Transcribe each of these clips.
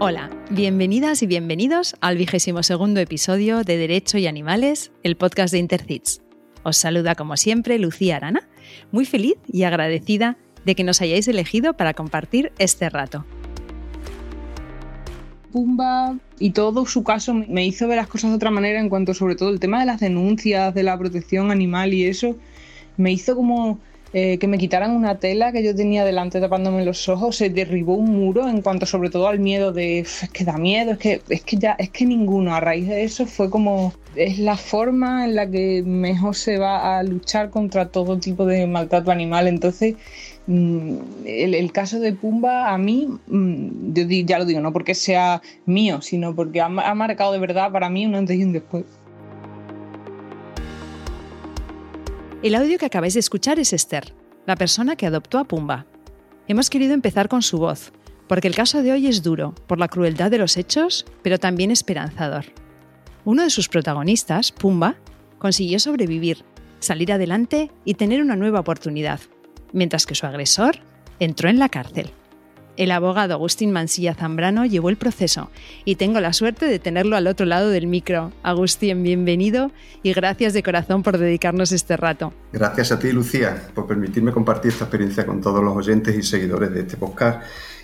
Hola, bienvenidas y bienvenidos al vigésimo segundo episodio de Derecho y Animales, el podcast de Intercits. Os saluda como siempre Lucía Arana, muy feliz y agradecida de que nos hayáis elegido para compartir este rato. Pumba y todo su caso me hizo ver las cosas de otra manera en cuanto sobre todo el tema de las denuncias, de la protección animal y eso, me hizo como eh, que me quitaran una tela que yo tenía delante tapándome los ojos, se derribó un muro en cuanto sobre todo al miedo de que da miedo, es que, es que ya, es que ninguno, a raíz de eso fue como es la forma en la que mejor se va a luchar contra todo tipo de maltrato animal. Entonces, mm, el, caso de Pumba a mí, mm, yo ya lo digo, no porque sea mío, sino porque ha, ha marcado de verdad para mí un antes y un después. El audio que acabáis de escuchar es Esther, la persona que adoptó a Pumba. Hemos querido empezar con su voz, porque el caso de hoy es duro por la crueldad de los hechos, pero también esperanzador. Uno de sus protagonistas, Pumba, consiguió sobrevivir, salir adelante y tener una nueva oportunidad, mientras que su agresor entró en la cárcel. El abogado Agustín Mansilla Zambrano llevó el proceso y tengo la suerte de tenerlo al otro lado del micro. Agustín, bienvenido y gracias de corazón por dedicarnos este rato. Gracias a ti, Lucía, por permitirme compartir esta experiencia con todos los oyentes y seguidores de este podcast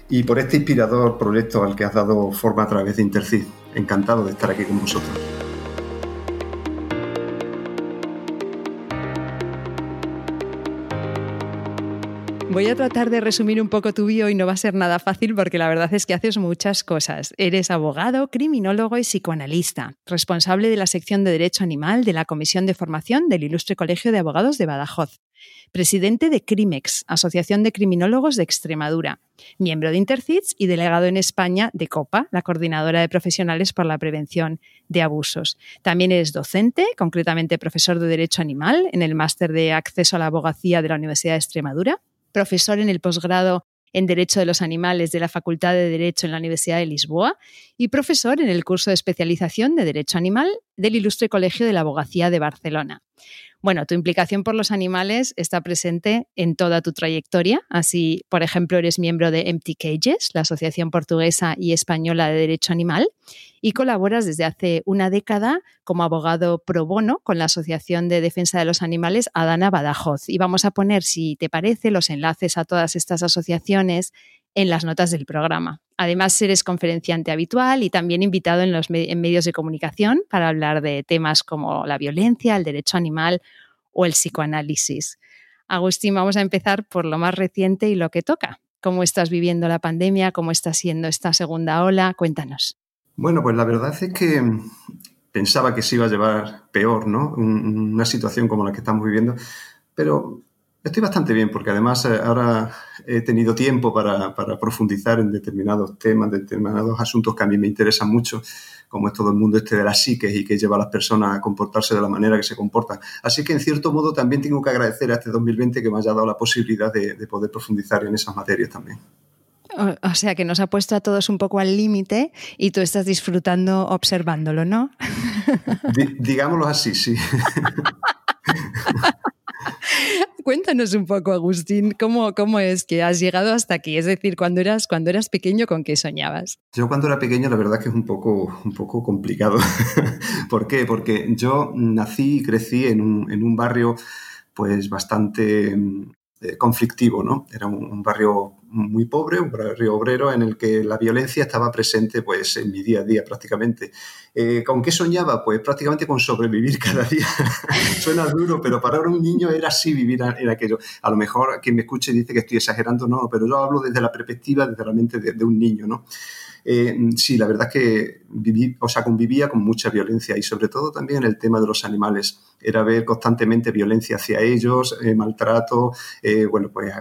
y por este inspirador proyecto al que has dado forma a través de Intercid. Encantado de estar aquí con vosotros. Voy a tratar de resumir un poco tu bio y no va a ser nada fácil porque la verdad es que haces muchas cosas. Eres abogado, criminólogo y psicoanalista, responsable de la sección de Derecho Animal de la Comisión de Formación del Ilustre Colegio de Abogados de Badajoz, presidente de CRIMEX, Asociación de Criminólogos de Extremadura, miembro de Intercits y delegado en España de COPA, la Coordinadora de Profesionales por la Prevención de Abusos. También eres docente, concretamente profesor de Derecho Animal en el Máster de Acceso a la Abogacía de la Universidad de Extremadura profesor en el posgrado en Derecho de los Animales de la Facultad de Derecho en la Universidad de Lisboa y profesor en el curso de especialización de Derecho Animal del Ilustre Colegio de la Abogacía de Barcelona. Bueno, tu implicación por los animales está presente en toda tu trayectoria. Así, por ejemplo, eres miembro de Empty Cages, la Asociación Portuguesa y Española de Derecho Animal, y colaboras desde hace una década como abogado pro bono con la Asociación de Defensa de los Animales Adana Badajoz. Y vamos a poner, si te parece, los enlaces a todas estas asociaciones en las notas del programa. Además, eres conferenciante habitual y también invitado en los medios de comunicación para hablar de temas como la violencia, el derecho animal o el psicoanálisis. Agustín, vamos a empezar por lo más reciente y lo que toca. ¿Cómo estás viviendo la pandemia? ¿Cómo está siendo esta segunda ola? Cuéntanos. Bueno, pues la verdad es que pensaba que se iba a llevar peor, ¿no? Una situación como la que estamos viviendo, pero Estoy bastante bien porque además eh, ahora he tenido tiempo para, profundizar en determinados temas, determinados asuntos que a mí me interesan mucho, como es todo el mundo este de las psiques y que lleva a las personas a comportarse de la manera que se comportan. Así que en cierto modo también tengo que agradecer a este 2020 que me haya dado la posibilidad de, poder profundizar en esas materias también. O, sea que nos ha puesto a todos un poco al límite y tú estás disfrutando observándolo, ¿no? digámoslo así, sí. Cuéntanos un poco, Agustín, ¿cómo, ¿cómo es que has llegado hasta aquí? Es decir, cuando eras, cuando eras pequeño, ¿con qué soñabas? Yo cuando era pequeño, la verdad que es un poco, un poco complicado. ¿Por qué? Porque yo nací y crecí en un, en un barrio pues bastante eh, conflictivo, ¿no? Era un, barrio muy pobre, un barrio obrero en el que la violencia estaba presente pues en mi día a día prácticamente. Eh, ¿Con qué soñaba? Pues prácticamente con sobrevivir cada día. Suena duro, pero para un niño era así vivir en aquello. A lo mejor quien me escuche dice que estoy exagerando, no, pero yo hablo desde la perspectiva, desde la mente de, de un niño, ¿no? Eh, sí, la verdad es que viví, o sea, convivía con mucha violencia y sobre todo también el tema de los animales. Era ver constantemente violencia hacia ellos, eh, maltrato, eh, bueno, pues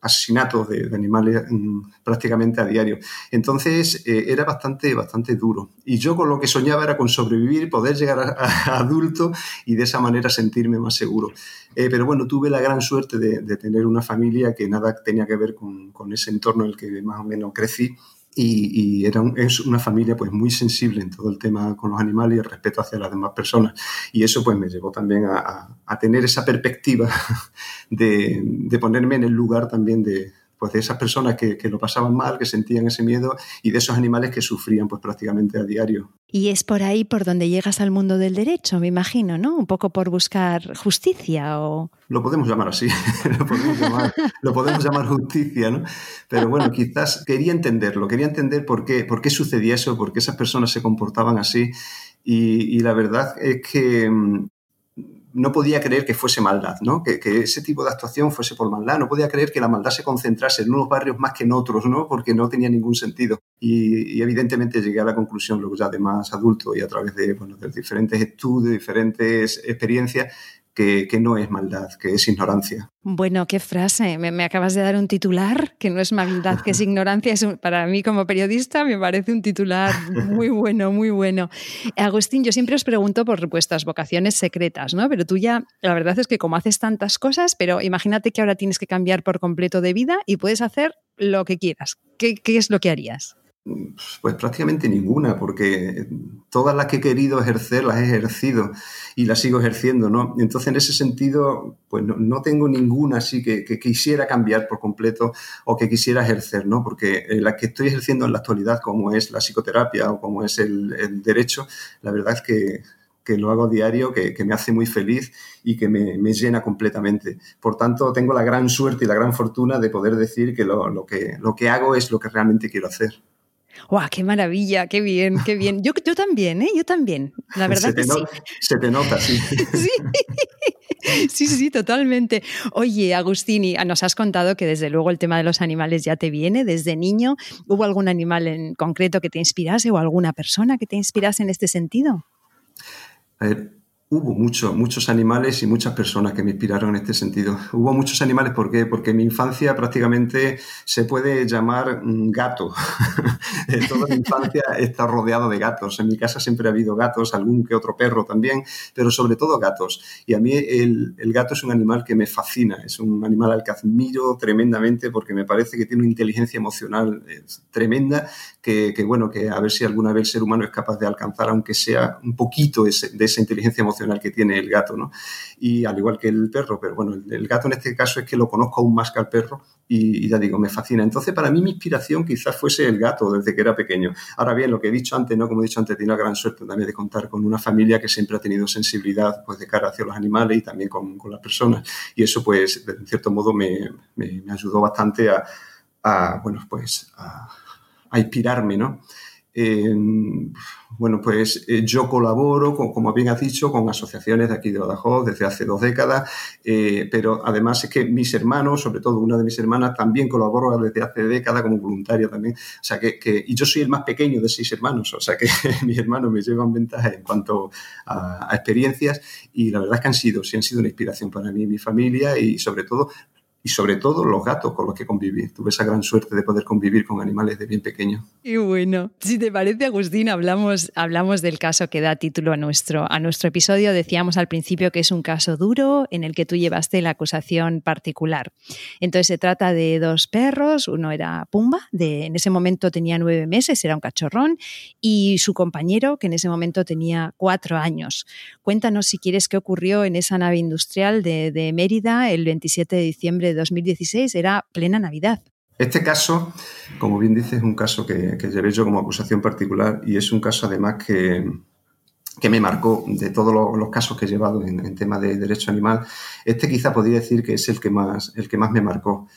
asesinatos de, animales mm, prácticamente a diario. Entonces era bastante, bastante duro. Y yo con lo que soñaba era con sobrevivir, poder llegar a, adulto y de esa manera sentirme más seguro. pero bueno, tuve la gran suerte de, tener una familia que nada tenía que ver con, con, ese entorno en el que más o menos crecí y, era es una familia pues muy sensible en todo el tema con los animales y el respeto hacia las demás personas. Y eso pues me llevó también a, tener esa perspectiva de, ponerme en el lugar también de, pues de esas personas que, que, lo pasaban mal, que sentían ese miedo y de esos animales que sufrían pues prácticamente a diario. Y es por ahí por donde llegas al mundo del derecho, me imagino, ¿no? Un poco por buscar justicia o... Lo podemos llamar así, lo, podemos llamar, lo podemos llamar justicia, ¿no? Pero bueno, quizás quería entenderlo, quería entender por qué, por qué sucedía eso, por qué esas personas se comportaban así y, y la verdad es que mm, no podía creer que fuese maldad, ¿no? Que, que, ese tipo de actuación fuese por maldad. No podía creer que la maldad se concentrase en unos barrios más que en otros, ¿no? Porque no tenía ningún sentido. Y, evidentemente llegué a la conclusión, luego ya de más adulto y a través de, bueno, de diferentes estudios, diferentes experiencias, que, que, no es maldad, que es ignorancia. Bueno, qué frase. Me, me, acabas de dar un titular, que no es maldad, que es ignorancia. Es un, para mí como periodista me parece un titular muy bueno, muy bueno. Agustín, yo siempre os pregunto por vuestras vocaciones secretas, ¿no? Pero tú ya, la verdad es que como haces tantas cosas, pero imagínate que ahora tienes que cambiar por completo de vida y puedes hacer lo que quieras. ¿Qué, qué es lo que harías? Pues prácticamente ninguna, porque todas las que he querido ejercer las he ejercido y las sigo ejerciendo, ¿no? Entonces, en ese sentido, pues no, no tengo ninguna así que, que, quisiera cambiar por completo o que quisiera ejercer, ¿no? Porque la que estoy ejerciendo en la actualidad, como es la psicoterapia o como es el, el derecho, la verdad es que, que lo hago diario, que, que, me hace muy feliz y que me, me, llena completamente. Por tanto, tengo la gran suerte y la gran fortuna de poder decir que lo, lo que lo que hago es lo que realmente quiero hacer. ¡Wow! ¡Qué maravilla! ¡Qué bien! ¡Qué bien! Yo, yo también, ¿eh? Yo también. La verdad se te que sí. Se te nota, sí. sí. Sí, sí, totalmente. Oye, Agustini, nos has contado que desde luego el tema de los animales ya te viene desde niño. ¿Hubo algún animal en concreto que te inspirase o alguna persona que te inspirase en este sentido? A ver, Hubo mucho, muchos animales y muchas personas que me inspiraron en este sentido. Hubo muchos animales, ¿por qué? Porque mi infancia prácticamente se puede llamar gato. Toda mi infancia está rodeado de gatos. En mi casa siempre ha habido gatos, algún que otro perro también, pero sobre todo gatos. Y a mí el, el gato es un animal que me fascina, es un animal al que admiro tremendamente porque me parece que tiene una inteligencia emocional tremenda que, que, bueno, que a ver si alguna vez el ser humano es capaz de alcanzar, aunque sea un poquito ese, de esa inteligencia emocional que tiene el gato, ¿no? Y al igual que el perro, pero bueno, el, gato en este caso es que lo conozco aún más que al perro y, ya digo, me fascina. Entonces, para mí mi inspiración quizás fuese el gato desde que era pequeño. Ahora bien, lo que he dicho antes, ¿no? Como he dicho antes, tiene la gran suerte también de contar con una familia que siempre ha tenido sensibilidad pues de cara hacia los animales y también con, las personas. Y eso, pues, en cierto modo me ayudó bastante a, a bueno, pues, a, a inspirarme, ¿no? Bueno, pues eh, yo colaboro, como bien has dicho, con asociaciones de aquí de Badajoz desde hace dos décadas, eh, pero además es que mis hermanos, sobre todo una de mis hermanas, también colaboro desde hace décadas como voluntaria también. O sea, que, que, y yo soy el más pequeño de seis hermanos, o sea que mis hermanos me llevan ventaja en cuanto a, a experiencias y la verdad es que han sido, sí han sido una inspiración para mí y mi familia y sobre todo y sobre todo los gatos con los que conviví. Tuve esa gran suerte de poder convivir con animales de bien pequeño. Y bueno, si te parece, Agustín, hablamos, hablamos del caso que da título a nuestro, a nuestro episodio. Decíamos al principio que es un caso duro en el que tú llevaste la acusación particular. Entonces se trata de dos perros, uno era Pumba, de, en ese momento tenía nueve meses, era un cachorrón, y su compañero, que en ese momento tenía cuatro años. Cuéntanos si quieres qué ocurrió en esa nave industrial de, de Mérida el 27 de diciembre de 2016, era plena Navidad. Este caso, como bien dices, es un caso que, que, llevé yo como acusación particular y es un caso además que, que me marcó de todos los, los, casos que he llevado en, en tema de derecho animal. Este quizá podría decir que es el que más, el que más me marcó.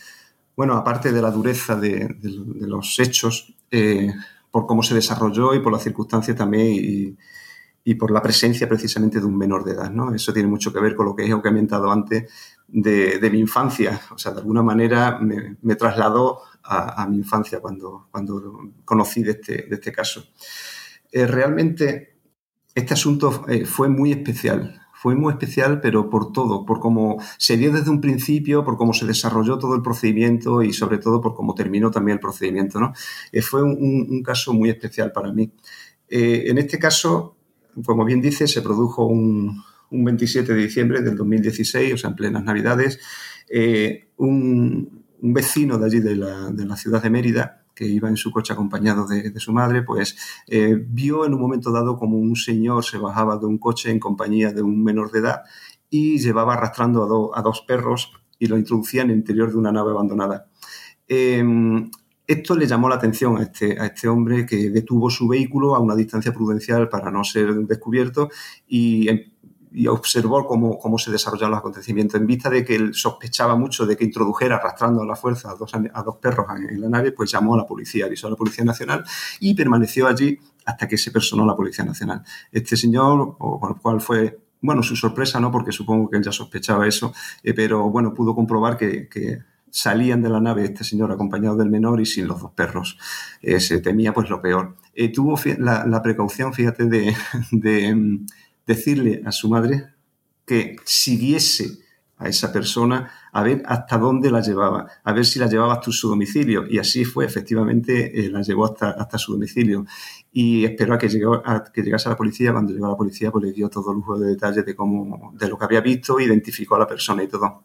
Bueno, aparte de la dureza de, de, de los hechos, eh, por cómo se desarrolló y por las circunstancias también y, y por la presencia precisamente de un menor de edad. ¿no? Eso tiene mucho que ver con lo que he comentado antes de, mi infancia. O sea, de alguna manera me, trasladó a, mi infancia cuando, cuando conocí de este, este caso. Eh, realmente este asunto eh, fue muy especial. Fue muy especial, pero por todo, por cómo se dio desde un principio, por cómo se desarrolló todo el procedimiento y sobre todo por cómo terminó también el procedimiento. ¿no? Eh, fue un, caso muy especial para mí. En este caso, como bien dice, se produjo un, un 27 de diciembre del 2016, o sea, en plenas Navidades, eh, un, vecino de allí de la, ciudad de Mérida, que iba en su coche acompañado de, su madre, pues eh, vio en un momento dado como un señor se bajaba de un coche en compañía de un menor de edad y llevaba arrastrando a, do, a dos perros y lo introducía en el interior de una nave abandonada. Em, esto le llamó la atención a este, a este hombre que detuvo su vehículo a una distancia prudencial para no ser descubierto y, em, observó cómo, cómo, se desarrollaron los acontecimientos. En vista de que él sospechaba mucho de que introdujera arrastrando a la fuerza a dos, a dos perros en, la nave, pues llamó a la policía, avisó a la Policía Nacional y permaneció allí hasta que se personó la Policía Nacional. Este señor, o con el cual fue bueno, su sorpresa no, porque supongo que él ya sospechaba eso, eh, pero bueno, pudo comprobar que, salían de la nave este señor acompañado del menor y sin los dos perros. Eh, se temía pues lo peor. Eh, tuvo la, precaución, fíjate, de, mm, decirle a su madre que siguiese a esa persona a ver hasta dónde la llevaba, a ver si la llevaba hasta su domicilio. Y así fue, efectivamente, la llevó hasta, hasta su domicilio y esperó a que, llegó, que llegase a la policía. Cuando llegó a la policía, pues le dio todo lujo de detalles de cómo, de lo que había visto, identificó a la persona y todo.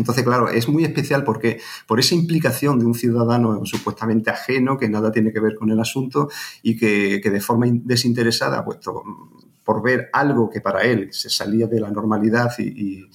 Entonces, claro, es muy especial porque por esa implicación de un ciudadano supuestamente ajeno, que nada tiene que ver con el asunto y que, que de forma desinteresada, puesto por ver algo que para él se salía de la normalidad y,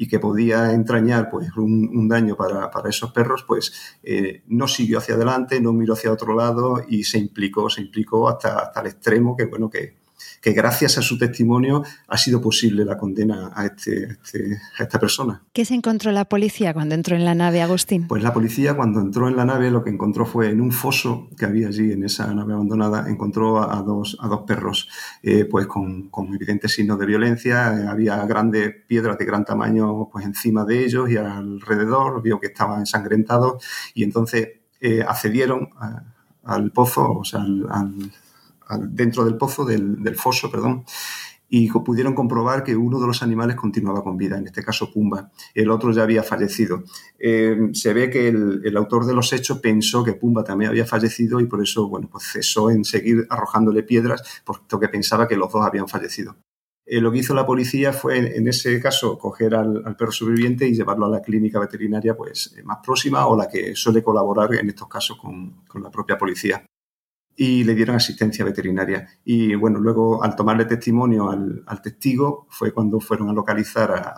y que podía entrañar pues, un, daño para, esos perros, pues eh, no siguió hacia adelante, no miró hacia otro lado y se implicó, se implicó hasta, hasta el extremo que, bueno, que, que gracias a su testimonio ha sido posible la condena a, este, este, a esta persona. ¿Qué se encontró la policía cuando entró en la nave, Agustín? Pues la policía cuando entró en la nave lo que encontró fue en un foso que había allí, en esa nave abandonada, encontró a, dos, a dos perros eh, pues con, con, evidentes signos de violencia. Eh, había grandes piedras de gran tamaño pues encima de ellos y alrededor, vio que estaban ensangrentados y entonces eh, accedieron al pozo, o sea, al dentro del pozo, del, foso, perdón, y pudieron comprobar que uno de los animales continuaba con vida, en este caso Pumba. El otro ya había fallecido. Eh, se ve que el, autor de los hechos pensó que Pumba también había fallecido y por eso bueno, pues cesó en seguir arrojándole piedras, puesto que pensaba que los dos habían fallecido. Eh, lo que hizo la policía fue, en ese caso, coger al, perro sobreviviente y llevarlo a la clínica veterinaria pues, más próxima o la que suele colaborar en estos casos con, con la propia policía y le dieron asistencia veterinaria. Y bueno, luego al tomarle testimonio al, testigo fue cuando fueron a localizar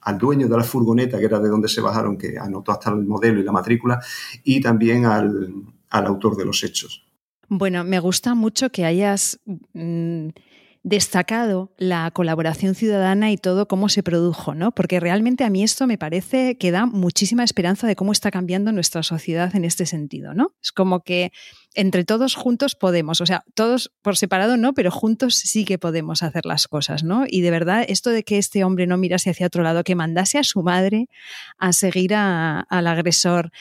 al dueño de la furgoneta, que era de donde se bajaron, que anotó hasta el modelo y la matrícula, y también al, autor de los hechos. Bueno, me gusta mucho que hayas mm, destacado la colaboración ciudadana y todo cómo se produjo, ¿no? Porque realmente a mí esto me parece que da muchísima esperanza de cómo está cambiando nuestra sociedad en este sentido, ¿no? Es como que entre todos juntos podemos, o sea, todos por separado no, pero juntos sí que podemos hacer las cosas, ¿no? Y de verdad, esto de que este hombre no mirase hacia otro lado, que mandase a su madre a seguir al agresor,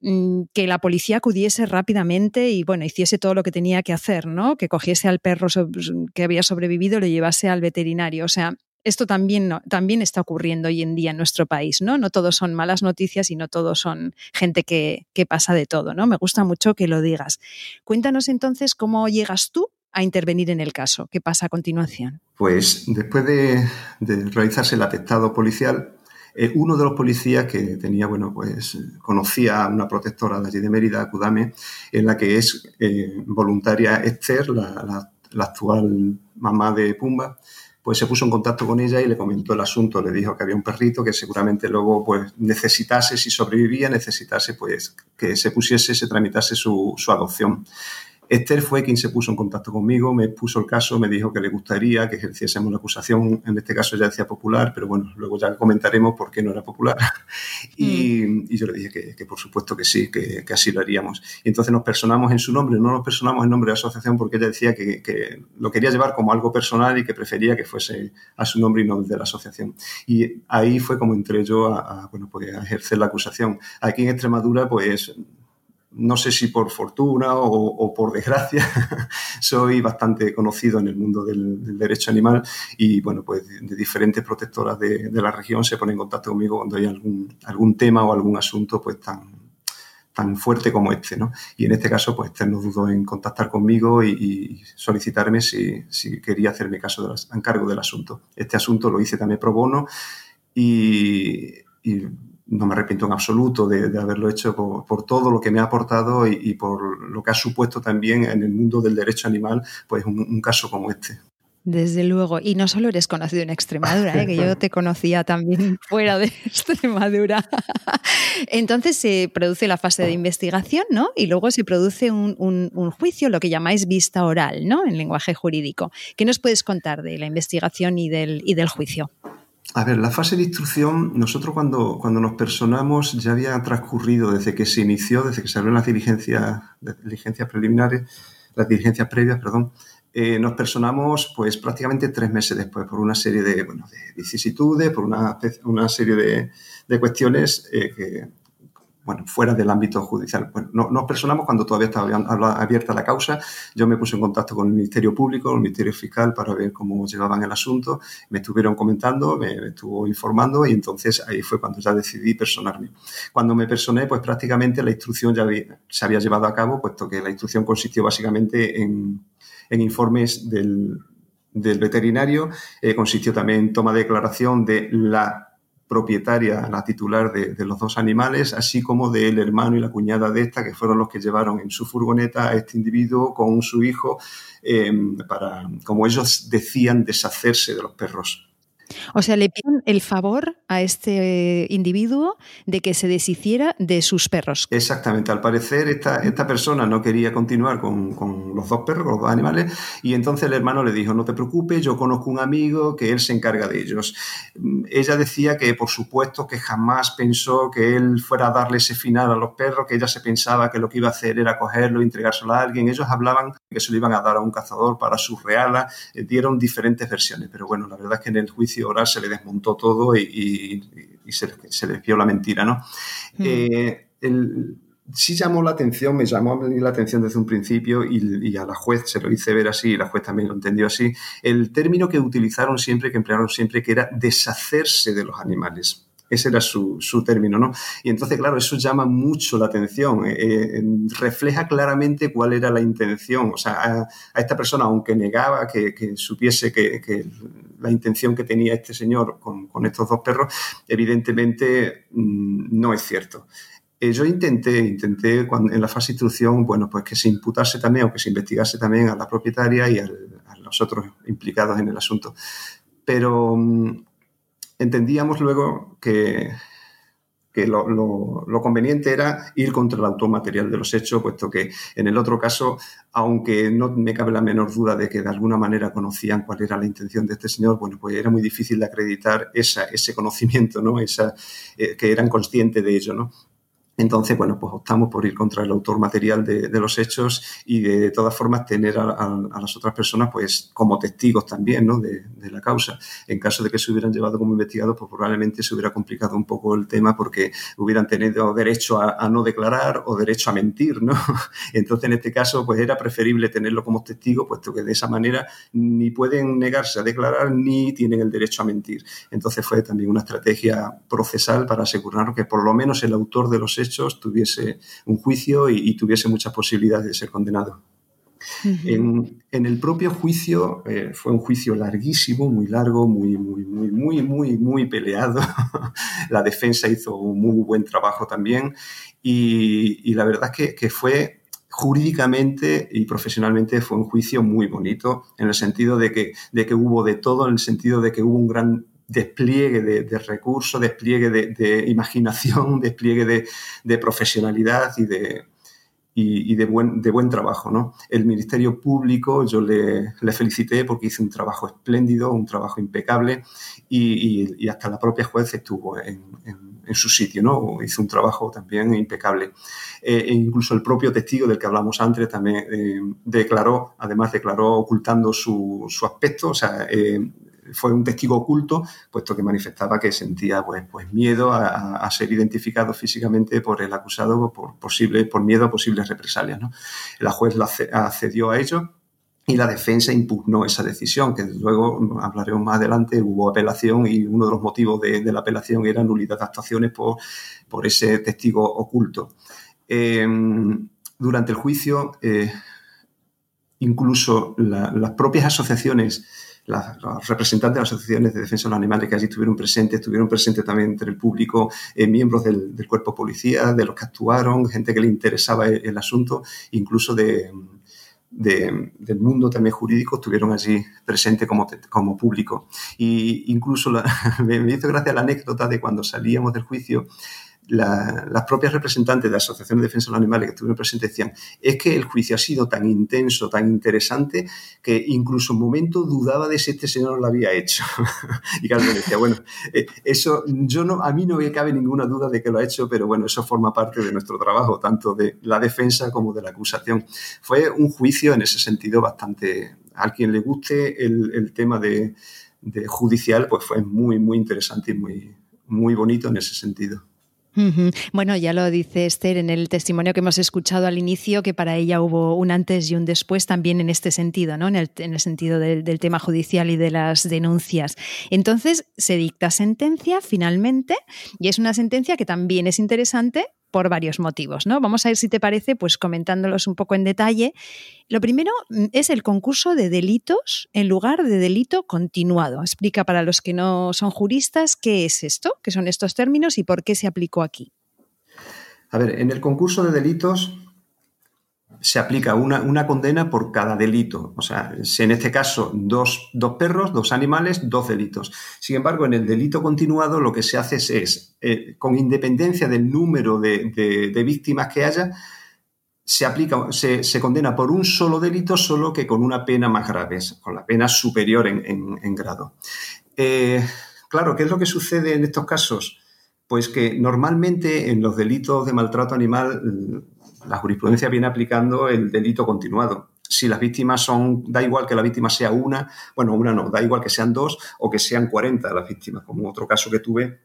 Mm, que la policía acudiese rápidamente y bueno, hiciese todo lo que tenía que hacer, ¿no? Que cogiese al perro pues, que había sobrevivido y lo llevase al veterinario. O sea, esto también, también está ocurriendo hoy en día en nuestro país, ¿no? No todos son malas noticias y no todos son gente que, pasa de todo, ¿no? Me gusta mucho que lo digas. Cuéntanos entonces cómo llegas tú a intervenir en el caso. ¿Qué pasa a continuación? Pues después de, de realizarse el atestado policial, eh, uno de los policías que tenía, bueno, pues conocía a una protectora de allí de Mérida, Kudame, en la que es eh, voluntaria Esther, la, actual mamá de Pumba, pues se puso en contacto con ella y le comentó el asunto, le dijo que había un perrito que seguramente luego pues necesitase, si sobrevivía, necesitase pues que se pusiese, se tramitase su, su adopción. Esther fue quien se puso en contacto conmigo, me puso el caso, me dijo que le gustaría que ejerciésemos la acusación, en este caso ya decía popular, pero bueno, luego ya comentaremos por qué no era popular. Y, mm. yo le dije que, por supuesto que sí, que, así lo haríamos. Y entonces nos personamos en su nombre, no nos personamos en nombre de la asociación porque ella decía que, lo quería llevar como algo personal y que prefería que fuese a su nombre y no de la asociación. Y ahí fue como entré yo a, bueno, pues a ejercer la acusación. Aquí en Extremadura, pues no sé si por fortuna o, por desgracia, soy bastante conocido en el mundo del, derecho animal y, bueno, pues de, diferentes protectoras de, la región se ponen en contacto conmigo cuando hay algún, algún tema o algún asunto pues tan, tan fuerte como este, ¿no? Y en este caso, pues no dudó en contactar conmigo y, solicitarme si, quería hacerme caso de en cargo del asunto. Este asunto lo hice también pro bono y no me arrepiento en absoluto de, haberlo hecho por, todo lo que me ha aportado y, por lo que ha supuesto también en el mundo del derecho animal, pues un, caso como este. Desde luego, y no solo eres conocido en Extremadura, ¿eh? que yo te conocía también fuera de Extremadura. Entonces se produce la fase de investigación, ¿no? Y luego se produce un, juicio, lo que llamáis vista oral, ¿no? En lenguaje jurídico. ¿Qué nos puedes contar de la investigación y del, y del juicio? A ver, la fase de instrucción, nosotros cuando, cuando nos personamos ya había transcurrido desde que se inició, desde que se abrieron las diligencias, diligencias preliminares, las diligencias previas, perdón, eh, nos personamos pues prácticamente tres meses después por una serie de, bueno, de vicisitudes, por una, una serie de, de cuestiones eh, que, bueno, fuera del ámbito judicial. Bueno, no, nos personamos cuando todavía estaba abierta la causa. Yo me puse en contacto con el Ministerio Público, el Ministerio Fiscal, para ver cómo llevaban el asunto. Me estuvieron comentando, me, estuvo informando y entonces ahí fue cuando ya decidí personarme. Cuando me personé, pues prácticamente la instrucción ya se había llevado a cabo, puesto que la instrucción consistió básicamente en informes del, veterinario. Eh, consistió también en toma de declaración de la propietaria, la titular de, los dos animales, así como del hermano y la cuñada de esta, que fueron los que llevaron en su furgoneta a este individuo con su hijo eh, para, como ellos decían, deshacerse de los perros. O sea, le piden el favor a este individuo de que se deshiciera de sus perros. Exactamente. Al parecer, esta, esta persona no quería continuar con, los dos perros, con los dos animales, y entonces el hermano le dijo, no te preocupes, yo conozco un amigo que él se encarga de ellos. Ella decía que, por supuesto, que jamás pensó que él fuera a darle ese final a los perros, que ella se pensaba que lo que iba a hacer era cogerlo y entregárselo a alguien. Ellos hablaban que se lo iban a dar a un cazador para su reala, eh, dieron diferentes versiones, pero bueno, la verdad es que en el juicio oral se le desmontó todo y, se, se, le vio la mentira, ¿no? Mm. Eh, sí llamó la atención, me llamó la atención desde un principio y, a la juez se lo hice ver así y la juez también lo entendió así, el término que utilizaron siempre, que emplearon siempre, que era deshacerse de los animales. Ese era su, término, ¿no? Y entonces, claro, eso llama mucho la atención, eh, eh, refleja claramente cuál era la intención. O sea, a, esta persona, aunque negaba que, supiese que, la intención que tenía este señor con, estos dos perros, evidentemente mm, no es cierto. Eh, yo intenté, intenté cuando, en la fase de instrucción, bueno, pues que se imputase también o que se investigase también a la propietaria y a los otros implicados en el asunto. Pero mm, entendíamos luego que, lo, conveniente era ir contra el autor material de los hechos, puesto que en el otro caso, aunque no me cabe la menor duda de que de alguna manera conocían cuál era la intención de este señor, bueno, pues era muy difícil de acreditar ese conocimiento, ¿no? Esa, eh, que eran conscientes de ello, ¿no? Entonces, bueno, pues optamos por ir contra el autor material de, los hechos y de, todas formas tener a, las otras personas pues como testigos también ¿no? de, la causa. En caso de que se hubieran llevado como investigados, pues probablemente se hubiera complicado un poco el tema porque hubieran tenido derecho a, no declarar o derecho a mentir, ¿no? Entonces, en este caso, pues era preferible tenerlo como testigo, puesto que de esa manera ni pueden negarse a declarar ni tienen el derecho a mentir. Entonces fue también una estrategia procesal para asegurarnos que por lo menos el autor de los hechos tuviese un juicio y, tuviese muchas posibilidades de ser condenado. en, el propio juicio eh, fue un juicio larguísimo, muy largo, muy, muy, muy, muy, muy, muy peleado. la defensa hizo un muy buen trabajo también y, la verdad es que, fue jurídicamente y profesionalmente fue un juicio muy bonito en el sentido de que, de que hubo de todo, en el sentido de que hubo un gran despliegue de, recursos, despliegue de, imaginación, despliegue de, profesionalidad y de, y, de, buen, de buen trabajo. ¿no? El Ministerio Público yo le, felicité porque hizo un trabajo espléndido, un trabajo impecable y, hasta la propia juez estuvo en, su sitio, ¿no? hizo un trabajo también impecable. Eh, e incluso el propio testigo del que hablamos antes también eh, declaró, además declaró ocultando su, su aspecto, o sea, eh, fue un testigo oculto, puesto que manifestaba que sentía pues, pues miedo a, ser identificado físicamente por el acusado por, posible, por miedo a posibles represalias. ¿no? La juez accedió a ello y la defensa impugnó esa decisión, que luego hablaremos más adelante, hubo apelación y uno de los motivos de, la apelación era nulidad de actuaciones por, por ese testigo oculto. Em, durante el juicio, eh, incluso las propias asociaciones los representantes de las asociaciones de defensa de los animales que allí estuvieron presentes, estuvieron presentes también entre el público, eh, miembros del, cuerpo policía, de los que actuaron, gente que le interesaba el, asunto, incluso de, del mundo también jurídico estuvieron allí presentes como, como público. Y incluso me hizo gracia la anécdota de cuando salíamos del juicio, las propias representantes de la Asociación de Defensa de los Animales que estuvieron presentes decían, es que el juicio ha sido tan intenso, tan interesante, que incluso un momento dudaba de si este señor lo había hecho. y Carlos decía, bueno, eh, eso yo no, a mí no me cabe ninguna duda de que lo ha hecho, pero bueno, eso forma parte de nuestro trabajo, tanto de la defensa como de la acusación. Fue un juicio en ese sentido bastante, a quien le guste el, tema de, de, judicial, pues fue muy, muy interesante y muy, muy bonito en ese sentido. Bueno, ya lo dice Esther en el testimonio que hemos escuchado al inicio, que para ella hubo un antes y un después también en este sentido, ¿no? en, el, sentido del, del, tema judicial y de las denuncias. Entonces, se dicta sentencia finalmente y es una sentencia que también es interesante por varios motivos, ¿no? Vamos a ver si te parece, pues comentándolos un poco en detalle. Lo primero mm, es el concurso de delitos en lugar de delito continuado. Explica para los que no son juristas qué es esto, qué son estos términos y por qué se aplicó aquí. A ver, en el concurso de delitos se aplica una, condena por cada delito. O sea, en este caso dos, perros, dos animales, dos delitos. Sin embargo, en el delito continuado lo que se hace es, eh, con independencia del número de, víctimas que haya, se aplica, se, condena por un solo delito, solo que con una pena más grave, con la pena superior en, grado. Eh, claro, ¿qué es lo que sucede en estos casos? Pues que normalmente en los delitos de maltrato animal la jurisprudencia viene aplicando el delito continuado. Si las víctimas son, da igual que la víctima sea una, bueno, una no, da igual que sean dos o que sean 40 las víctimas, como otro caso que tuve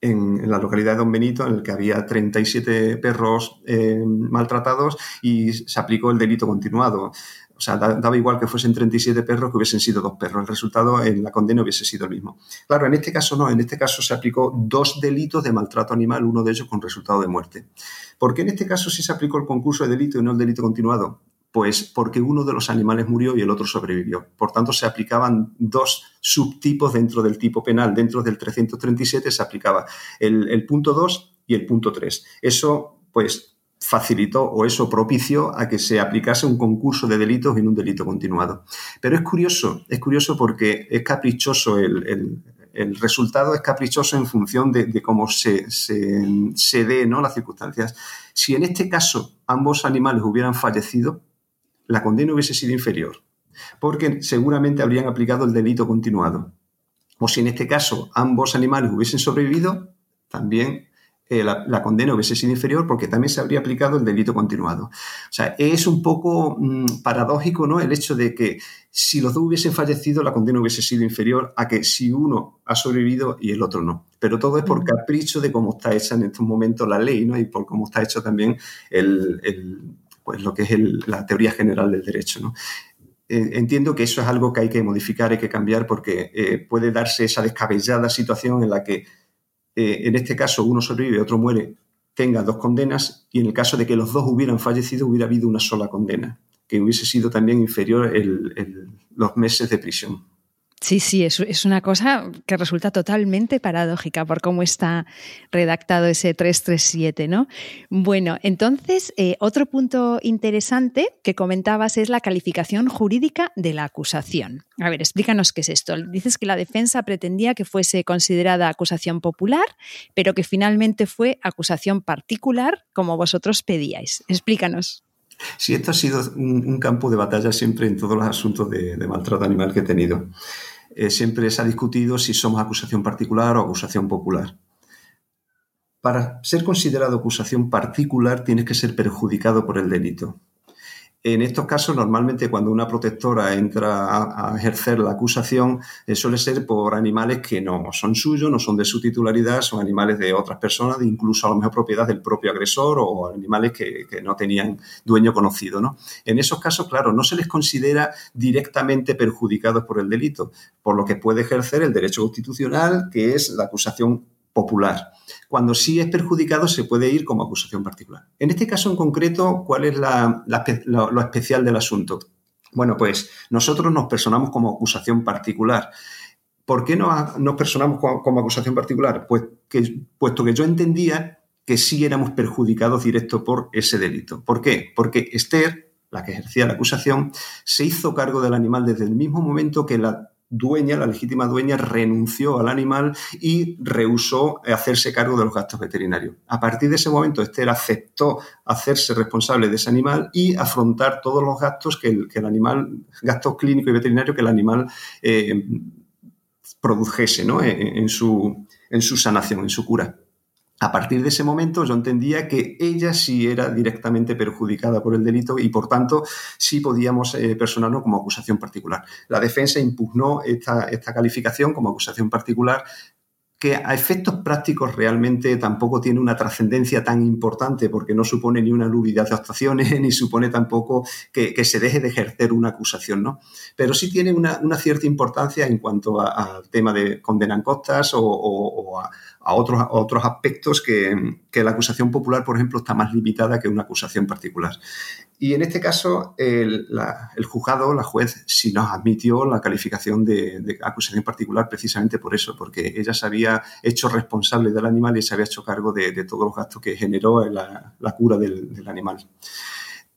en, la localidad de Don Benito, en el que había 37 perros eh, maltratados y se aplicó el delito continuado. O sea, daba igual que fuesen 37 perros que hubiesen sido dos perros. El resultado en la condena hubiese sido el mismo. Claro, en este caso no. En este caso se aplicó dos delitos de maltrato animal, uno de ellos con resultado de muerte. ¿Por qué en este caso sí se aplicó el concurso de delito y no el delito continuado? Pues porque uno de los animales murió y el otro sobrevivió. Por tanto, se aplicaban dos subtipos dentro del tipo penal. Dentro del 337 se aplicaba el, el punto 2 y el punto 3. Eso, pues, facilitó o eso propició a que se aplicase un concurso de delitos en un delito continuado. Pero es curioso, es curioso porque es caprichoso el, resultado es caprichoso en función de, cómo se, se, dé ¿no? las circunstancias. Si en este caso ambos animales hubieran fallecido, la condena hubiese sido inferior, porque seguramente habrían aplicado el delito continuado. O si en este caso ambos animales hubiesen sobrevivido, también eh, la, condena hubiese sido inferior porque también se habría aplicado el delito continuado. O sea, es un poco mm, paradójico ¿no? el hecho de que si los dos hubiesen fallecido, la condena hubiese sido inferior a que si uno ha sobrevivido y el otro no. Pero todo es por capricho de cómo está hecha en estos momentos la ley ¿no? y por cómo está hecho también el, pues lo que es la teoría general del derecho. ¿no? Eh, entiendo que eso es algo que hay que modificar, hay que cambiar, porque eh, puede darse esa descabellada situación en la que eh, en este caso uno sobrevive otro muere, tenga dos condenas y en el caso de que los dos hubieran fallecido hubiera habido una sola condena, que hubiese sido también inferior los meses de prisión. Sí, sí, es, una cosa que resulta totalmente paradójica por cómo está redactado ese 337, ¿no? Bueno, entonces, eh, otro punto interesante que comentabas es la calificación jurídica de la acusación. A ver, explícanos qué es esto. Dices que la defensa pretendía que fuese considerada acusación popular, pero que finalmente fue acusación particular, como vosotros pedíais. Explícanos. Sí, esto ha sido un, campo de batalla siempre en todos los asuntos de, de maltrato animal que he tenido. Eh, siempre se ha discutido si somos acusación particular o acusación popular. Para ser considerado acusación particular tienes que ser perjudicado por el delito. En estos casos, normalmente cuando una protectora entra a, ejercer la acusación, eh, suele ser por animales que no son suyos, no son de su titularidad, son animales de otras personas, incluso a lo mejor propiedad del propio agresor o animales que, no tenían dueño conocido. ¿no? En esos casos, claro, no se les considera directamente perjudicados por el delito, por lo que puede ejercer el derecho constitucional, que es la acusación popular. Cuando sí es perjudicado se puede ir como acusación particular. En este caso en concreto, ¿cuál es lo, especial del asunto? Bueno, pues nosotros nos personamos como acusación particular. ¿Por qué nos, nos personamos como, acusación particular? Pues que, puesto que yo entendía que sí éramos perjudicados directo por ese delito. ¿Por qué? Porque Esther, la que ejercía la acusación, se hizo cargo del animal desde el mismo momento que la dueña, la legítima dueña, renunció al animal y rehusó hacerse cargo de los gastos veterinarios. A partir de ese momento, Esther aceptó hacerse responsable de ese animal y afrontar todos los gastos que el, animal, gastos clínicos y veterinarios que el animal eh, produjese ¿no? en, su, en su sanación, en su cura. A partir de ese momento yo entendía que ella sí era directamente perjudicada por el delito y por tanto sí podíamos eh, personarnos como acusación particular. La defensa impugnó esta, esta calificación como acusación particular que a efectos prácticos realmente tampoco tiene una trascendencia tan importante porque no supone ni una nulidad de actuaciones ni supone tampoco que, se deje de ejercer una acusación, ¿no? Pero sí tiene una, cierta importancia en cuanto al tema de condenan costas o, a, otros, otros aspectos que, que, la acusación popular, por ejemplo, está más limitada que una acusación particular. Y en este caso, el, juzgado, la juez, sí nos admitió la calificación de, acusación particular precisamente por eso, porque ella se había hecho responsable del animal y se había hecho cargo de, todos los gastos que generó la, cura del, animal.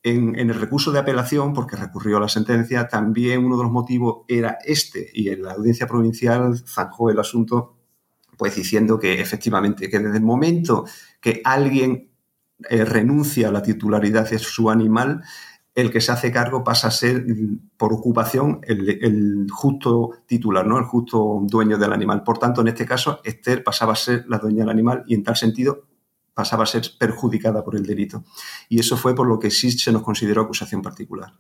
En, el recurso de apelación, porque recurrió a la sentencia, también uno de los motivos era este, y en la audiencia provincial zanjó el asunto, pues diciendo que efectivamente, que desde el momento que alguien eh, renuncia a la titularidad de su animal, el que se hace cargo pasa a ser, por ocupación, el, justo titular, ¿no? el justo dueño del animal. Por tanto, en este caso, Esther pasaba a ser la dueña del animal y en tal sentido pasaba a ser perjudicada por el delito. Y eso fue por lo que sí se nos consideró acusación particular.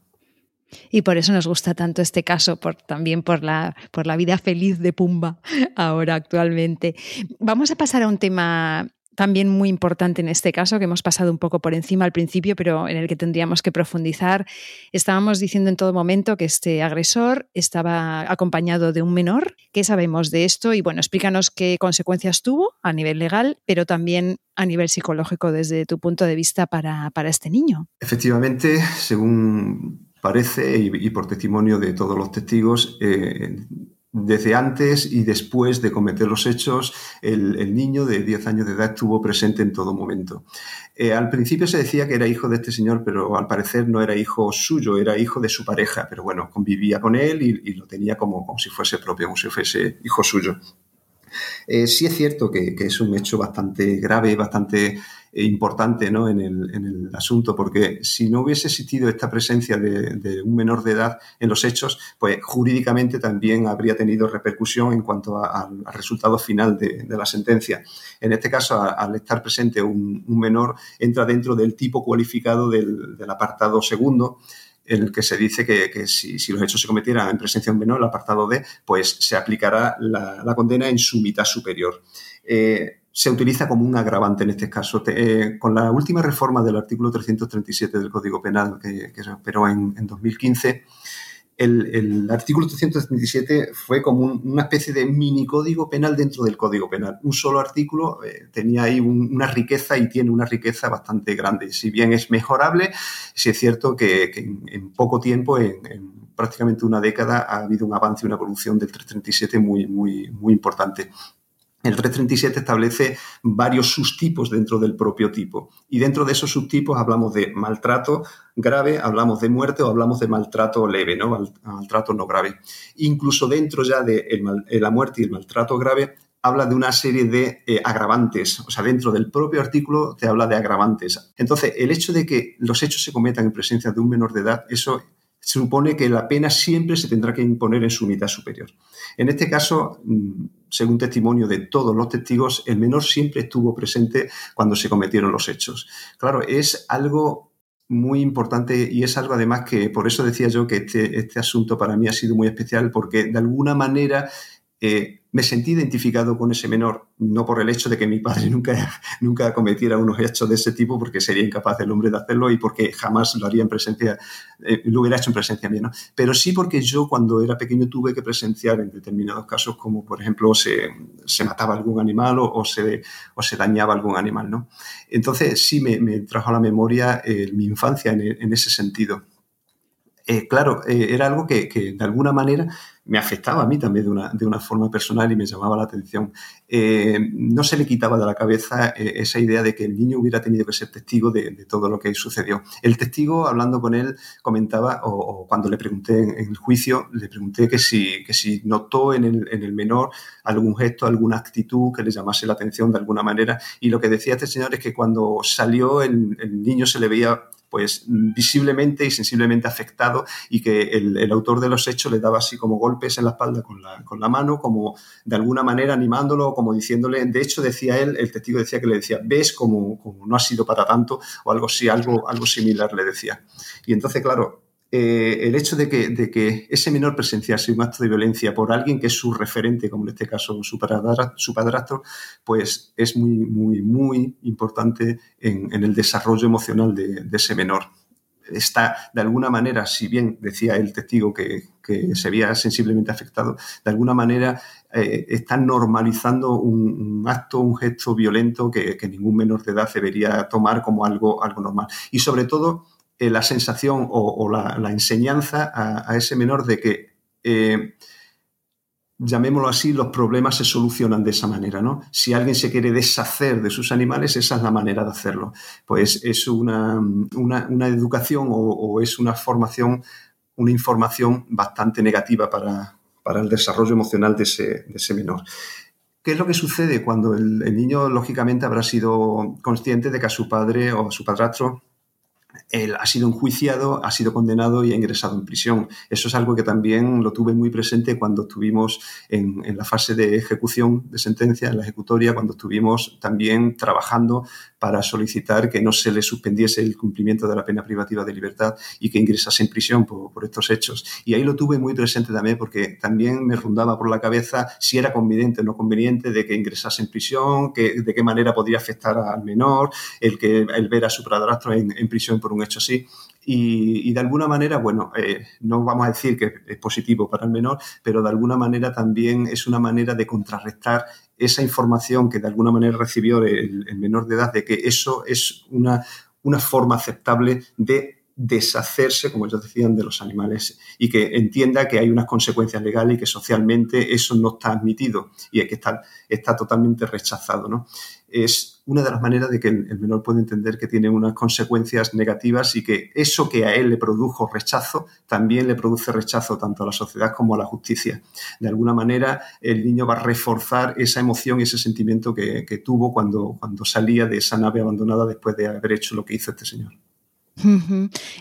Y por eso nos gusta tanto este caso, también por la, por la vida feliz de Pumba ahora actualmente. Vamos a pasar a un tema también muy importante en este caso, que hemos pasado un poco por encima al principio, pero en el que tendríamos que profundizar. Estábamos diciendo en todo momento que este agresor estaba acompañado de un menor. ¿Qué sabemos de esto? Y bueno, explícanos qué consecuencias tuvo a nivel legal, pero también a nivel psicológico desde tu punto de vista para, este niño. Efectivamente, según parece y, por testimonio de todos los testigos, eh, desde antes y después de cometer los hechos, el, niño de 10 años de edad estuvo presente en todo momento. Eh, al principio se decía que era hijo de este señor, pero al parecer no era hijo suyo, era hijo de su pareja, pero bueno, convivía con él y, lo tenía como, como, si fuese propio, como si fuese hijo suyo. Eh, sí es cierto que, que, es un hecho bastante grave, bastante importante ¿no? en, el, en, el, asunto, porque si no hubiese existido esta presencia de, un menor de edad en los hechos, pues jurídicamente también habría tenido repercusión en cuanto al resultado final de, la sentencia. En este caso, al estar presente un, menor, entra dentro del tipo cualificado del, apartado segundo, en el que se dice que, si, los hechos se cometieran en presencia de un menor, el apartado D, pues se aplicará la, condena en su mitad superior. Eh, se utiliza como un agravante en este caso. Eh, con la última reforma del artículo 337 del Código Penal que, se operó en, 2015, el, artículo 337 fue como una especie de mini código penal dentro del Código Penal. Un solo artículo eh, tenía ahí una riqueza y tiene una riqueza bastante grande. Si bien es mejorable, sí es cierto que, en, poco tiempo, en, en, prácticamente una década, ha habido un avance y una evolución del 337 muy, muy, muy importante. El 337 establece varios subtipos dentro del propio tipo. Y dentro de esos subtipos hablamos de maltrato grave, hablamos de muerte o hablamos de maltrato leve, ¿no? maltrato no grave. Incluso dentro ya de la muerte y el maltrato grave habla de una serie de eh, agravantes, o sea, dentro del propio artículo te habla de agravantes. Entonces, el hecho de que los hechos se cometan en presencia de un menor de edad, eso supone que la pena siempre se tendrá que imponer en su mitad superior. En este caso, mm, según testimonio de todos los testigos, el menor siempre estuvo presente cuando se cometieron los hechos. Claro, es algo muy importante y es algo además que por eso decía yo que este, este asunto para mí ha sido muy especial porque de alguna manera eh, me sentí identificado con ese menor, no por el hecho de que mi padre nunca, nunca cometiera unos hechos de ese tipo, porque sería incapaz el hombre de hacerlo y porque jamás lo haría en presencia, eh, lo hubiera hecho en presencia mía, ¿no? Pero sí porque yo cuando era pequeño tuve que presenciar en determinados casos como, por ejemplo, se, se mataba algún animal o, se, o se dañaba algún animal, ¿no? Entonces sí me, trajo a la memoria eh, mi infancia en, en ese sentido. eh, claro, eh, era algo que, de alguna manera me afectaba a mí también de una, de una forma personal y me llamaba la atención. Eh, no se le quitaba de la cabeza esa idea de que el niño hubiera tenido que ser testigo de, todo lo que sucedió. El testigo, hablando con él, comentaba, o, cuando le pregunté en, el juicio, le pregunté que si, que si notó en el, en el, menor algún gesto, alguna actitud que le llamase la atención de alguna manera. Y lo que decía este señor es que cuando salió el niño se le veía pues visiblemente y sensiblemente afectado y que el, autor de los hechos le daba así como golpes en la espalda con la, mano, como de alguna manera animándolo, como diciéndole, de hecho decía él, el testigo decía que le decía, ves como, como no ha sido para tanto o algo así, algo, algo similar le decía. Y entonces, claro, eh, el hecho de que, ese menor presenciase un acto de violencia por alguien que es su referente, como en este caso su padrastro, pues es muy, muy, muy importante en, el desarrollo emocional de, ese menor. Está, de alguna manera, si bien decía el testigo que, se veía sensiblemente afectado, de alguna manera eh, está normalizando un, acto, un gesto violento que, ningún menor de edad debería tomar como algo, algo normal. Y sobre todo, eh, la sensación o, la, enseñanza a, ese menor de que, eh, llamémoslo así, los problemas se solucionan de esa manera, ¿no? Si alguien se quiere deshacer de sus animales, esa es la manera de hacerlo. Pues es una, educación o, es una formación, una información bastante negativa para, el desarrollo emocional de ese, menor. ¿Qué es lo que sucede cuando el, el, niño, lógicamente, habrá sido consciente de que a su padre o a su padrastro él ha sido enjuiciado, ha sido condenado y ha ingresado en prisión. Eso es algo que también lo tuve muy presente cuando estuvimos en, la fase de ejecución de sentencia, en la ejecutoria, cuando estuvimos también trabajando para solicitar que no se le suspendiese el cumplimiento de la pena privativa de libertad y que ingresase en prisión por, estos hechos. Y ahí lo tuve muy presente también porque también me rondaba por la cabeza si era conveniente o no conveniente de que ingresase en prisión, que, de qué manera podría afectar al menor, el, que, el ver a su padrastro en, en prisión por un hecho así. Y, de alguna manera, bueno, eh, no vamos a decir que es positivo para el menor, pero de alguna manera también es una manera de contrarrestar esa información que de alguna manera recibió el, menor de edad de que eso es una, una forma aceptable de deshacerse, como ellos decían, de los animales y que entienda que hay unas consecuencias legales y que socialmente eso no está admitido y que está, totalmente rechazado. ¿no? Es una de las maneras de que el menor puede entender que tiene unas consecuencias negativas y que eso que a él le produjo rechazo también le produce rechazo tanto a la sociedad como a la justicia. De alguna manera, el niño va a reforzar esa emoción y ese sentimiento que, que tuvo cuando, cuando salía de esa nave abandonada después de haber hecho lo que hizo este señor.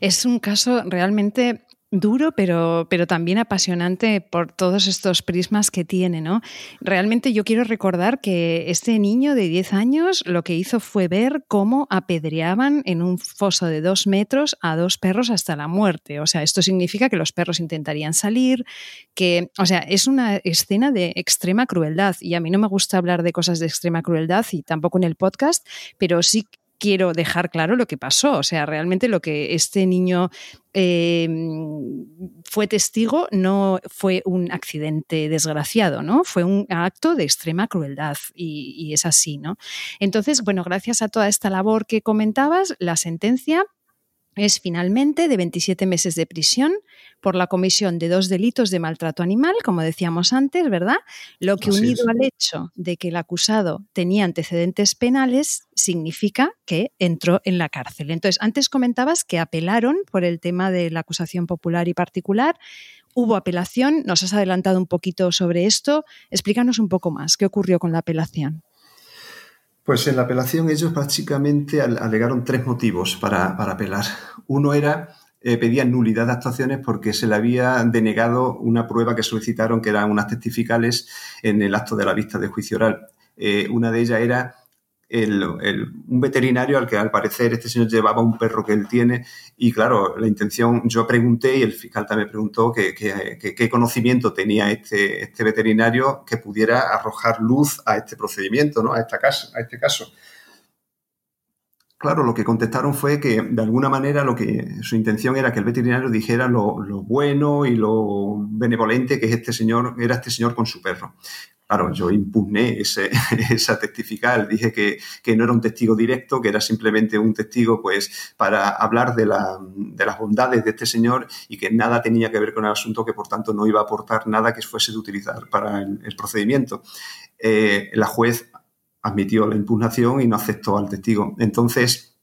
Es un caso realmente duro, pero, pero también apasionante por todos estos prismas que tiene, ¿no? Realmente yo quiero recordar que este niño de 10 años lo que hizo fue ver cómo apedreaban en un foso de dos metros a dos perros hasta la muerte. O sea, esto significa que los perros intentarían salir, que, o sea, es una escena de extrema crueldad. Y a mí no me gusta hablar de cosas de extrema crueldad y tampoco en el podcast, pero sí quiero dejar claro lo que pasó. O sea, realmente lo que este niño em, fue testigo no fue un accidente desgraciado, ¿no? Fue un acto de extrema crueldad y, y es así, ¿no? Entonces, bueno, gracias a toda esta labor que comentabas, la sentencia es finalmente de 27 meses de prisión por la comisión de dos delitos de maltrato animal, como decíamos antes, ¿verdad? Lo que unido al hecho de que el acusado tenía antecedentes penales significa que entró en la cárcel. Entonces, antes comentabas que apelaron por el tema de la acusación popular y particular. Hubo apelación, nos has adelantado un poquito sobre esto. Explícanos un poco más, ¿qué ocurrió con la apelación? Pues en la apelación ellos básicamente alegaron tres motivos para, apelar. Uno era, eh, pedían nulidad de actuaciones porque se le había denegado una prueba que solicitaron, que eran unas testificales en el acto de la vista de juicio oral. Eh, una de ellas era un veterinario al que al parecer este señor llevaba un perro que él tiene y claro, la intención, yo pregunté y el fiscal también preguntó qué conocimiento tenía este, este veterinario que pudiera arrojar luz a este procedimiento, ¿no? a, esta caso, a este caso. Claro, lo que contestaron fue que de alguna manera lo que su intención era que el veterinario dijera lo, lo bueno y lo benevolente que es este señor, era este señor con su perro Claro, yo impugné ese, esa testifical, dije que, que, no era un testigo directo, que era simplemente un testigo pues para hablar de, la, de, las bondades de este señor y que nada tenía que ver con el asunto, que por tanto no iba a aportar nada que fuese de utilizar para el, el procedimiento. Eh, la juez admitió la impugnación y no aceptó al testigo. Entonces,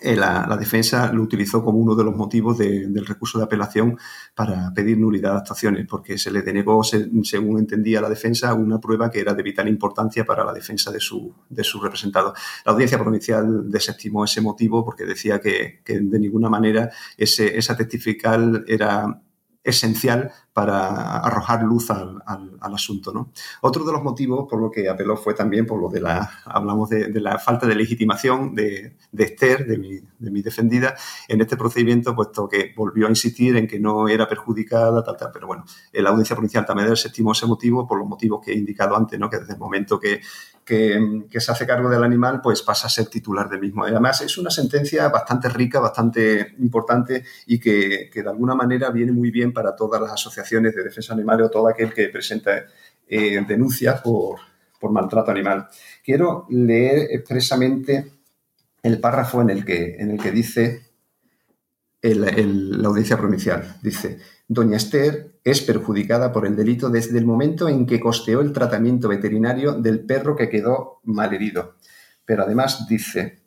eh, la, defensa lo utilizó como uno de los motivos del recurso de apelación para pedir nulidad de actuaciones, porque se le denegó, según entendía la defensa, una prueba que era de vital importancia para la defensa de su, de su representado. La audiencia provincial desestimó ese motivo porque decía que, de ninguna manera ese, esa testifical era esencial para arrojar luz al, asunto. ¿no? Otro de los motivos por lo que apeló fue también por lo de la, hablamos de, la falta de legitimación de, Esther, de mi, de mi, defendida, en este procedimiento, puesto que volvió a insistir en que no era perjudicada, tal, tal. Pero bueno, la audiencia provincial también desestimó ese motivo por los motivos que he indicado antes, ¿no? que desde el momento que que, se hace cargo del animal, pues pasa a ser titular del mismo. Además, es una sentencia bastante rica, bastante importante y que, de alguna manera viene muy bien para todas las asociaciones de defensa animal o todo aquel que presenta eh, denuncias por, maltrato animal. Quiero leer expresamente el párrafo en el que, en el que dice la audiencia provincial. Dice, Doña Esther es perjudicada por el delito desde el momento en que costeó el tratamiento veterinario del perro que quedó malherido. Pero además dice,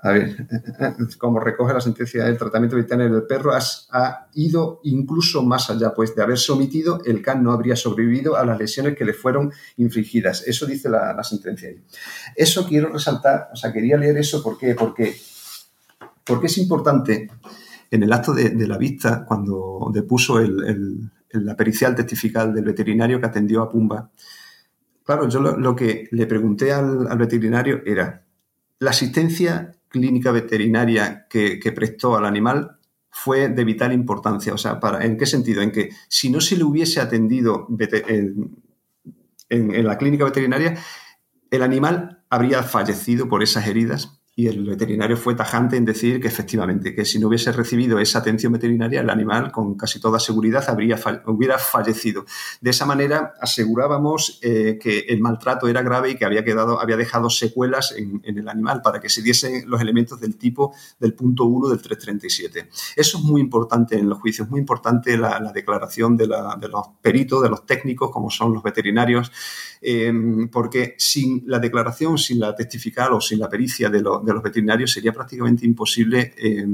a ver, como recoge la sentencia del tratamiento veterinario del perro, ha ido incluso más allá, pues de haberse omitido, el can no habría sobrevivido a las lesiones que le fueron infligidas. Eso dice la, la sentencia. Eso quiero resaltar, o sea, quería leer eso, ¿por qué? Porque, porque es importante en el acto de, la vista, cuando depuso la pericial testifical del veterinario que atendió a Pumba, claro, yo lo, que le pregunté al, veterinario era, ¿la asistencia clínica veterinaria que, prestó al animal fue de vital importancia? O sea, ¿en qué sentido? En que si no se le hubiese atendido en, en la clínica veterinaria, el animal habría fallecido por esas heridas y el veterinario fue tajante en decir que efectivamente, que si no hubiese recibido esa atención veterinaria, el animal con casi toda seguridad habría, hubiera fallecido. De esa manera asegurábamos eh, que el maltrato era grave y que había, quedado, había dejado secuelas en, el animal para que se diesen los elementos del tipo del punto 1 del 337. Eso es muy importante en los juicios, es muy importante la, declaración de, los peritos, de los técnicos, como son los veterinarios, eh, porque sin la declaración, sin la testifical o sin la pericia de los de los veterinarios sería prácticamente imposible eh,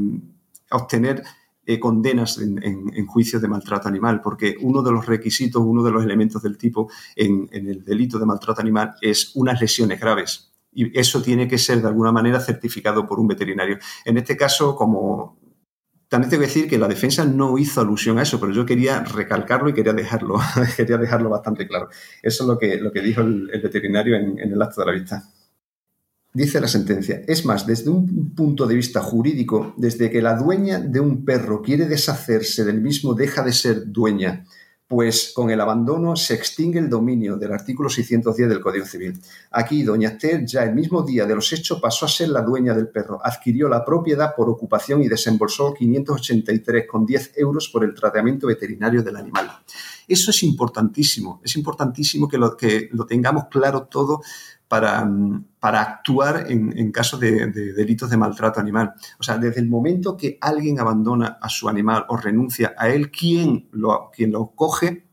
obtener eh, condenas en, juicios de maltrato animal, porque uno de los requisitos, uno de los elementos del tipo en, el delito de maltrato animal es unas lesiones graves. Y eso tiene que ser de alguna manera certificado por un veterinario. En este caso, como también tengo que decir que la defensa no hizo alusión a eso, pero yo quería recalcarlo y quería dejarlo, quería dejarlo bastante claro. Eso es lo que, lo que dijo el, veterinario en, en el acto de la vista. Dice la sentencia, es más, desde un punto de vista jurídico, desde que la dueña de un perro quiere deshacerse del mismo, deja de ser dueña, pues con el abandono se extingue el dominio del artículo 610 del Código Civil. Aquí, doña Esther, ya el mismo día de los hechos, pasó a ser la dueña del perro, adquirió la propiedad por ocupación y desembolsó 583,10 euros por el tratamiento veterinario del animal. Eso es importantísimo, es importantísimo que lo, que lo tengamos claro todo para, actuar en, en caso de, delitos de maltrato animal. O sea, desde el momento que alguien abandona a su animal o renuncia a él, quien lo, quien lo coge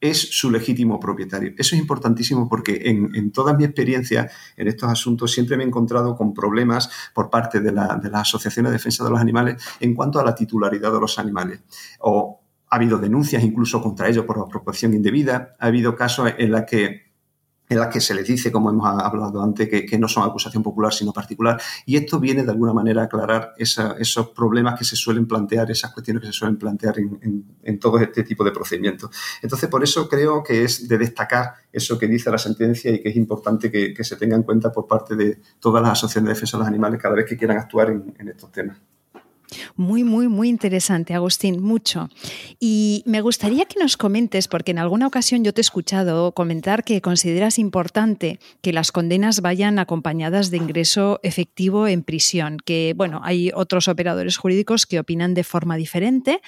es su legítimo propietario. Eso es importantísimo porque en, en, toda mi experiencia en estos asuntos siempre me he encontrado con problemas por parte de, la, de las asociaciones de defensa de los animales en cuanto a la titularidad de los animales. O ha habido denuncias incluso contra ellos por apropiación indebida. Ha habido casos en los que en las que se les dice, como hemos hablado antes, que, no son acusación popular sino particular. Y esto viene de alguna manera a aclarar esos problemas que se suelen plantear, esas cuestiones que se suelen plantear en, todo este tipo de procedimientos. Entonces, por eso creo que es de destacar eso que dice la sentencia y que es importante que, se tenga en cuenta por parte de todas las asociaciones de defensa de los animales cada vez que quieran actuar en estos temas. Muy, muy, muy interesante, Agustín, mucho. Y me gustaría que nos comentes, porque en alguna ocasión yo te he escuchado comentar que consideras importante que las condenas vayan acompañadas de ingreso efectivo en prisión, que, bueno, hay otros operadores jurídicos que opinan de forma diferente.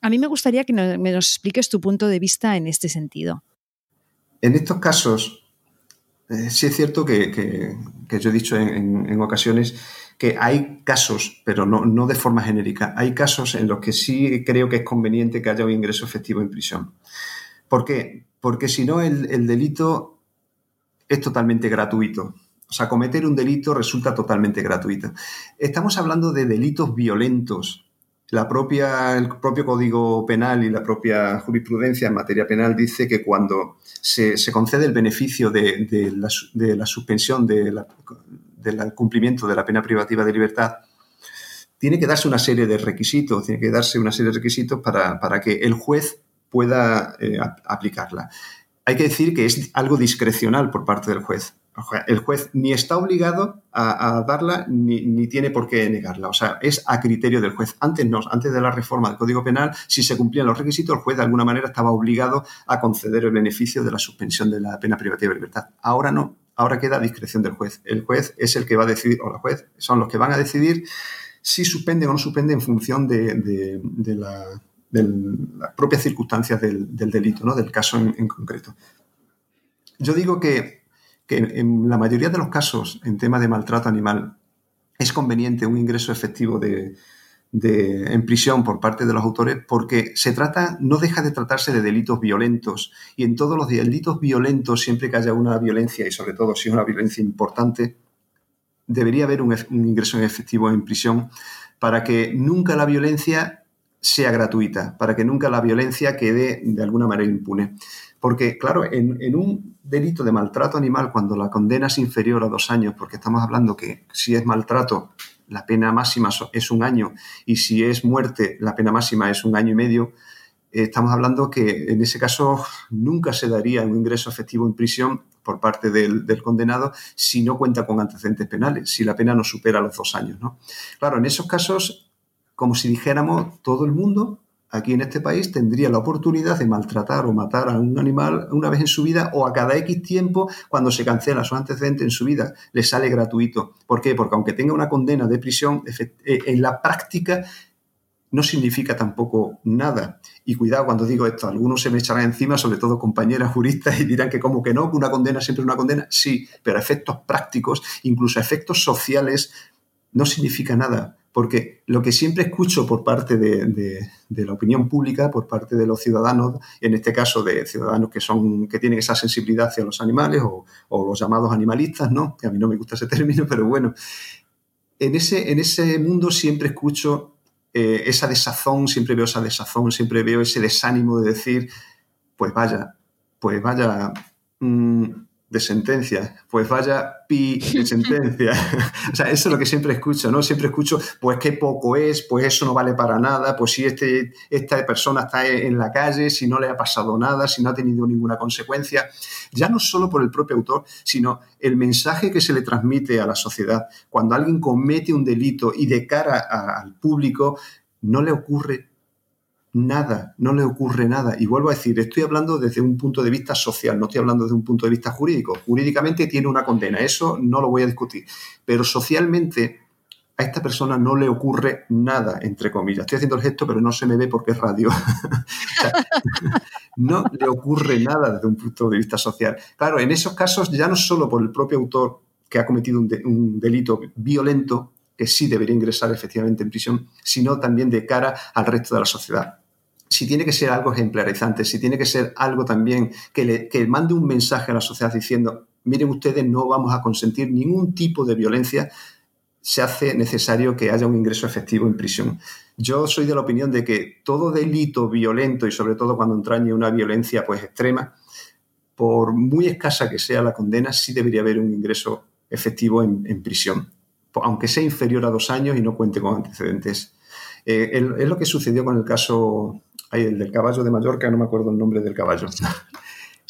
A mí me gustaría que me nos expliques tu punto de vista en este sentido. en estos casos, eh, sí es cierto que, yo he dicho en, ocasiones que hay casos, pero no, de forma genérica, hay casos en los que sí creo que es conveniente que haya un ingreso efectivo en prisión. ¿Por qué? Porque si no, el, delito es totalmente gratuito. O sea, cometer un delito resulta totalmente gratuito. Estamos hablando de delitos violentos. La propia, el propio Código Penal y la propia jurisprudencia en materia penal dice que cuando se, concede el beneficio de, la, suspensión del cumplimiento de la pena privativa de libertad, tiene que darse una serie de requisitos, tiene que darse una serie de requisitos para, para que el juez pueda eh, aplicarla. Hay que decir que es algo discrecional por parte del juez. El juez ni está obligado a, darla ni, tiene por qué negarla. O sea, es a criterio del juez. Antes no, antes de la reforma del Código Penal, si se cumplían los requisitos, el juez de alguna manera estaba obligado a conceder el beneficio de la suspensión de la pena privativa de libertad. Ahora no, ahora queda a discreción del juez. El juez es el que va a decidir, o la juez son los que van a decidir si suspenden o no suspenden en función de la de las propias circunstancias del, delito, ¿no? del caso en, concreto. Yo digo que, en la mayoría de los casos en tema de maltrato animal es conveniente un ingreso efectivo de, en prisión por parte de los autores porque se trata, no deja de tratarse de delitos violentos y en todos los delitos violentos, siempre que haya una violencia y sobre todo si es una violencia importante, debería haber un, un ingreso en efectivo en prisión para que nunca la violencia sea gratuita, para que nunca la violencia quede de alguna manera impune. Porque, claro, en, un delito de maltrato animal, cuando la condena es inferior a dos años, porque estamos hablando que si es maltrato, la pena máxima es un año, y si es muerte, la pena máxima es un año y medio, eh, estamos hablando que en ese caso nunca se daría un ingreso efectivo en prisión por parte del, condenado si no cuenta con antecedentes penales, si la pena no supera los dos años. ¿no? Claro, en esos casos como si dijéramos todo el mundo aquí en este país tendría la oportunidad de maltratar o matar a un animal una vez en su vida o a cada X tiempo cuando se cancela su antecedente en su vida. Le sale gratuito. ¿Por qué? Porque aunque tenga una condena de prisión, eh, en la práctica no significa tampoco nada. Y cuidado cuando digo esto, algunos se me echarán encima, sobre todo compañeras juristas, y dirán que como que no, que una condena siempre es una condena. Sí, pero efectos prácticos, incluso efectos sociales, no significa nada porque lo que siempre escucho por parte de, la opinión pública, por parte de los ciudadanos, en este caso de ciudadanos que son que tienen esa sensibilidad hacia los animales o, los llamados animalistas, ¿no? Que a mí no me gusta ese término, pero bueno, en ese, en ese mundo siempre escucho eh, esa desazón, siempre veo esa desazón, siempre veo ese desánimo de decir, pues vaya, pues vaya. Mm, de sentencia, pues vaya pi de sentencia. o sea, eso es lo que siempre escucho, ¿no? Siempre escucho, pues qué poco es, pues eso no vale para nada, pues si este, esta persona está en la calle, si no le ha pasado nada, si no ha tenido ninguna consecuencia, ya no solo por el propio autor, sino el mensaje que se le transmite a la sociedad. Cuando alguien comete un delito y de cara al público, no le ocurre nada, no le ocurre nada. Y vuelvo a decir, estoy hablando desde un punto de vista social, no estoy hablando desde un punto de vista jurídico. Jurídicamente tiene una condena, eso no lo voy a discutir. Pero socialmente a esta persona no le ocurre nada, entre comillas. Estoy haciendo el gesto, pero no se me ve porque es radio. no le ocurre nada desde un punto de vista social. Claro, en esos casos ya no solo por el propio autor que ha cometido un delito violento, que sí debería ingresar efectivamente en prisión, sino también de cara al resto de la sociedad. Si tiene que ser algo ejemplarizante, si tiene que ser algo también que, le, mande un mensaje a la sociedad diciendo, miren ustedes, no vamos a consentir ningún tipo de violencia, se hace necesario que haya un ingreso efectivo en prisión. Yo soy de la opinión de que todo delito violento y sobre todo cuando entrañe una violencia pues extrema, por muy escasa que sea la condena, sí debería haber un ingreso efectivo en prisión aunque sea inferior a dos años y no cuente con antecedentes. Eh, es lo que sucedió con el caso el del caballo de Mallorca, no me acuerdo el nombre del caballo.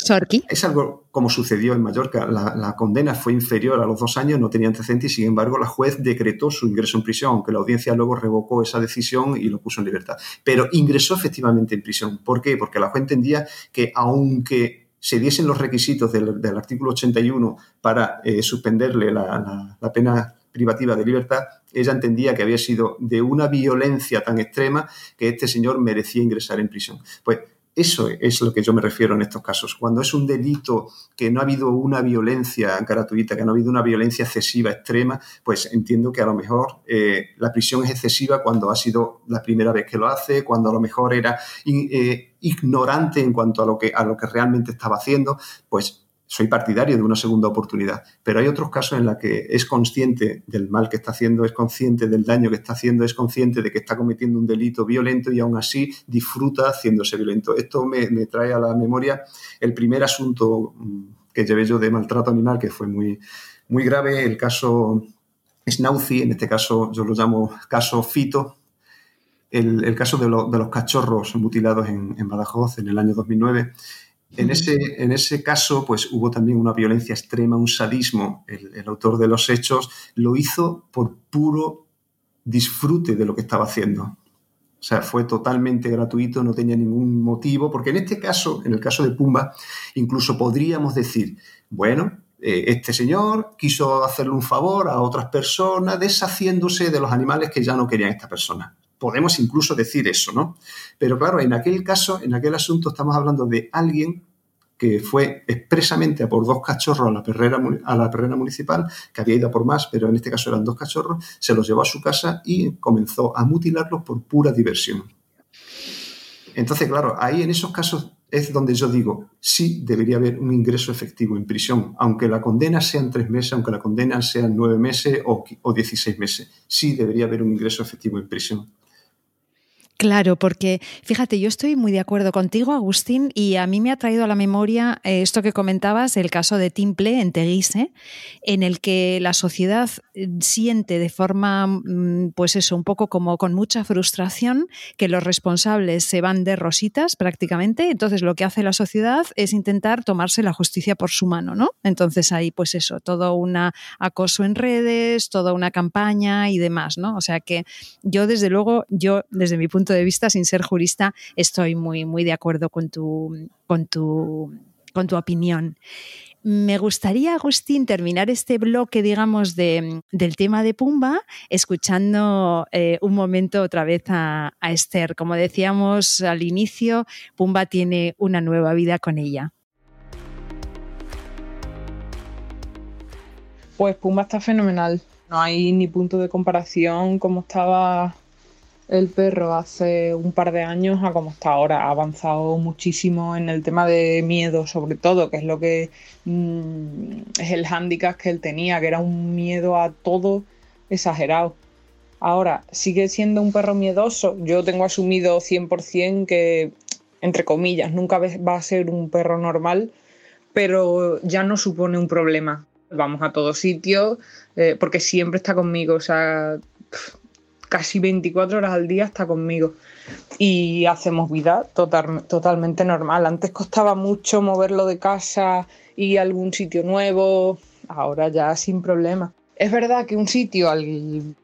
Sorki. Es algo como sucedió en Mallorca. La, condena fue inferior a los dos años, no tenía antecedentes y, sin embargo, la juez decretó su ingreso en prisión, aunque la audiencia luego revocó esa decisión y lo puso en libertad. Pero ingresó efectivamente en prisión. ¿Por qué? Porque la juez entendía que, aunque se diesen los requisitos del, artículo 81 para eh, suspenderle la, la, pena privativa de libertad, ella entendía que había sido de una violencia tan extrema que este señor merecía ingresar en prisión. Pues Eso es lo que yo me refiero en estos casos. Cuando es un delito que no ha habido una violencia gratuita, que no ha habido una violencia excesiva, extrema, pues entiendo que a lo mejor eh, la prisión es excesiva cuando ha sido la primera vez que lo hace, cuando a lo mejor era eh, ignorante en cuanto a lo, que, a lo que realmente estaba haciendo, pues soy partidario de una segunda oportunidad, pero hay otros casos en los que es consciente del mal que está haciendo, es consciente del daño que está haciendo, es consciente de que está cometiendo un delito violento y aún así disfruta haciéndose violento. Esto me, trae a la memoria el primer asunto mm, que llevé yo de maltrato animal, que fue muy, muy grave, el caso Snauzi, en este caso yo lo llamo caso Fito, el, caso de, los cachorros mutilados en, en Badajoz en el año 2009 en ese, en ese caso, pues hubo también una violencia extrema, un sadismo. El, autor de los hechos lo hizo por puro disfrute de lo que estaba haciendo. O sea, fue totalmente gratuito, no tenía ningún motivo, porque en este caso, en el caso de Pumba, incluso podríamos decir, bueno, eh, este señor quiso hacerle un favor a otras personas deshaciéndose de los animales que ya no querían esta persona. Podemos incluso decir eso, ¿no? Pero claro, en aquel caso, en aquel asunto, estamos hablando de alguien que fue expresamente a por dos cachorros a la perrera, a la perrera municipal, que había ido a por más, pero en este caso eran dos cachorros, se los llevó a su casa y comenzó a mutilarlos por pura diversión. Entonces, claro, ahí en esos casos es donde yo digo, sí debería haber un ingreso efectivo en prisión, aunque la condena sean tres meses, aunque la condena sean nueve meses o, 16 meses, sí debería haber un ingreso efectivo en prisión. Claro, porque fíjate, yo estoy muy de acuerdo contigo, Agustín, y a mí me ha traído a la memoria eh, esto que comentabas, el caso de Timple en Teguise, en el que la sociedad eh, siente de forma, mm, pues eso, un poco como con mucha frustración que los responsables se van de rositas prácticamente. Entonces, lo que hace la sociedad es intentar tomarse la justicia por su mano, ¿no? Entonces, ahí, pues eso, todo un acoso en redes, toda una campaña y demás, ¿no? O sea que yo, desde luego, yo, desde mi punto de vista, sin ser jurista, estoy muy, muy de acuerdo con tu, con tu, con tu opinión. Me gustaría, Agustín, terminar este bloque, digamos, de, del tema de Pumba, escuchando eh, un momento otra vez a, a Esther. Como decíamos al inicio, Pumba tiene una nueva vida con ella. Pues Pumba está fenomenal. No hay ni punto de comparación como estaba el perro hace un par de años a como está ahora. Ha avanzado muchísimo en el tema de miedo, sobre todo, que es lo que mm, es el hándicap que él tenía, que era un miedo a todo exagerado. Ahora, sigue siendo un perro miedoso. Yo tengo asumido 100% que, entre comillas, nunca va a ser un perro normal, pero ya no supone un problema. Vamos a todos sitios eh, porque siempre está conmigo. O sea, casi 24 horas al día está conmigo y hacemos vida totalmente normal. Antes costaba mucho moverlo de casa y algún sitio nuevo, ahora ya sin problema. Es verdad que un sitio,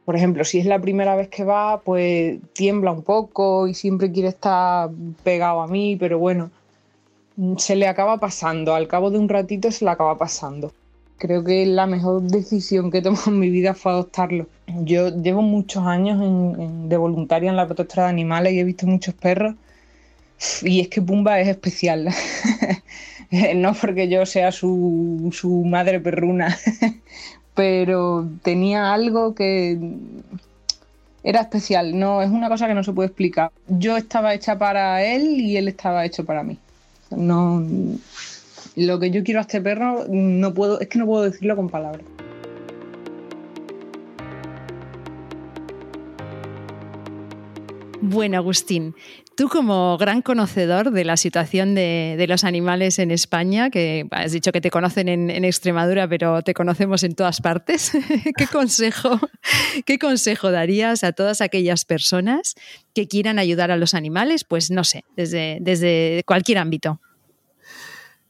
por ejemplo, si es la primera vez que va, pues tiembla un poco y siempre quiere estar pegado a mí, pero bueno, se le acaba pasando, al cabo de un ratito se le acaba pasando. Creo que la mejor decisión que he tomado en mi vida fue adoptarlo. Yo llevo muchos años de voluntaria en la protectora de animales y he visto muchos perros. Y es que Pumba es especial. no porque yo sea su, su madre perruna, pero tenía algo que era especial. No, es una cosa que no se puede explicar. Yo estaba hecha para él y él estaba hecho para mí. No, lo que yo quiero a este perro no puedo, es que no puedo decirlo con palabras. Bueno, Agustín, tú como gran conocedor de la situación de, los animales en España, que has dicho que te conocen en, Extremadura, pero te conocemos en todas partes, ¿qué, consejo, ¿qué consejo darías a todas aquellas personas que quieran ayudar a los animales? Pues no sé, desde, desde cualquier ámbito.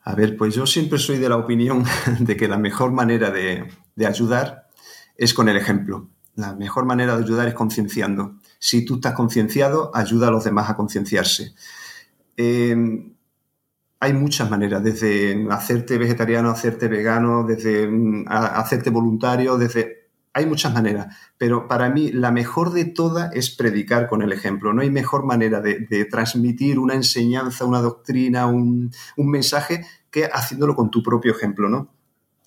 A ver, pues yo siempre soy de la opinión de que la mejor manera de, ayudar es con el ejemplo. La mejor manera de ayudar es concienciando. Si tú estás concienciado, ayuda a los demás a concienciarse. Em, hay muchas maneras, desde hacerte vegetariano, hacerte vegano, desde mm, hacerte voluntario, desde hay muchas maneras, pero para mí la mejor de todas es predicar con el ejemplo. No hay mejor manera de, transmitir una enseñanza, una doctrina, un, mensaje que haciéndolo con tu propio ejemplo, ¿no?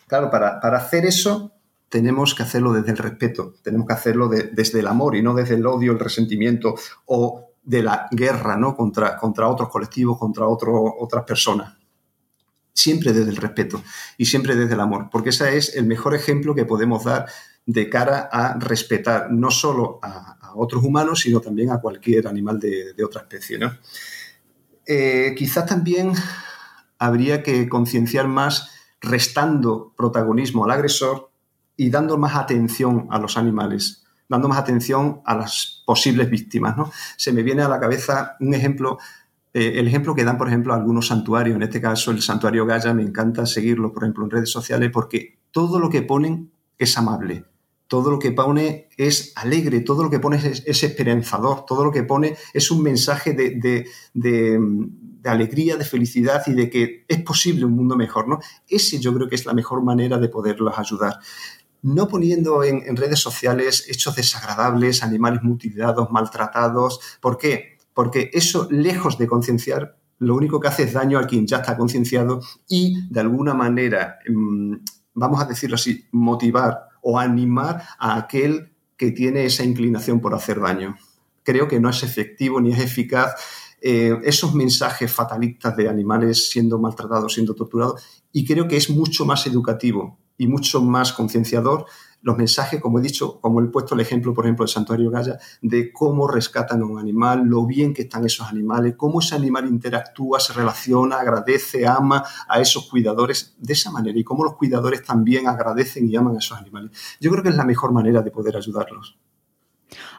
Claro, para, hacer eso tenemos que hacerlo desde el respeto, tenemos que hacerlo desde el amor y no desde el odio, el resentimiento o de la guerra, ¿no? Contra, contra otros colectivos, contra otras personas siempre desde el respeto y siempre desde el amor, porque ese es el mejor ejemplo que podemos dar de cara a respetar no solo a, otros humanos, sino también a cualquier animal de, otra especie. Eh, quizás también habría que concienciar más restando protagonismo al agresor y dando más atención a los animales, dando más atención a las posibles víctimas. Se me viene a la cabeza un ejemplo eh, el ejemplo que dan, por ejemplo, algunos santuarios, en este caso el santuario Gaya, me encanta seguirlo, por ejemplo, en redes sociales, porque todo lo que ponen es amable, todo lo que pone es alegre, todo lo que pone es, esperanzador, todo lo que pone es un mensaje de, alegría, de felicidad y de que es posible un mundo mejor, ¿no? Ese yo creo que es la mejor manera de poderlos ayudar. No poniendo en, en redes sociales hechos desagradables, animales mutilados, maltratados. ¿Por qué? Porque eso, lejos de concienciar, lo único que hace es daño a quien ya está concienciado y, de alguna manera, mm, vamos a decirlo así, motivar o animar a aquel que tiene esa inclinación por hacer daño. Creo que no es efectivo ni es eficaz eh, esos mensajes fatalistas de animales siendo maltratados, siendo torturados, y creo que es mucho más educativo y mucho más concienciador los mensajes, como he dicho, como he puesto el ejemplo, por ejemplo, del Santuario Gaya, de cómo rescatan a un animal, lo bien que están esos animales, cómo ese animal interactúa, se relaciona, agradece, ama a esos cuidadores de esa manera y cómo los cuidadores también agradecen y aman a esos animales. Yo creo que es la mejor manera de poder ayudarlos.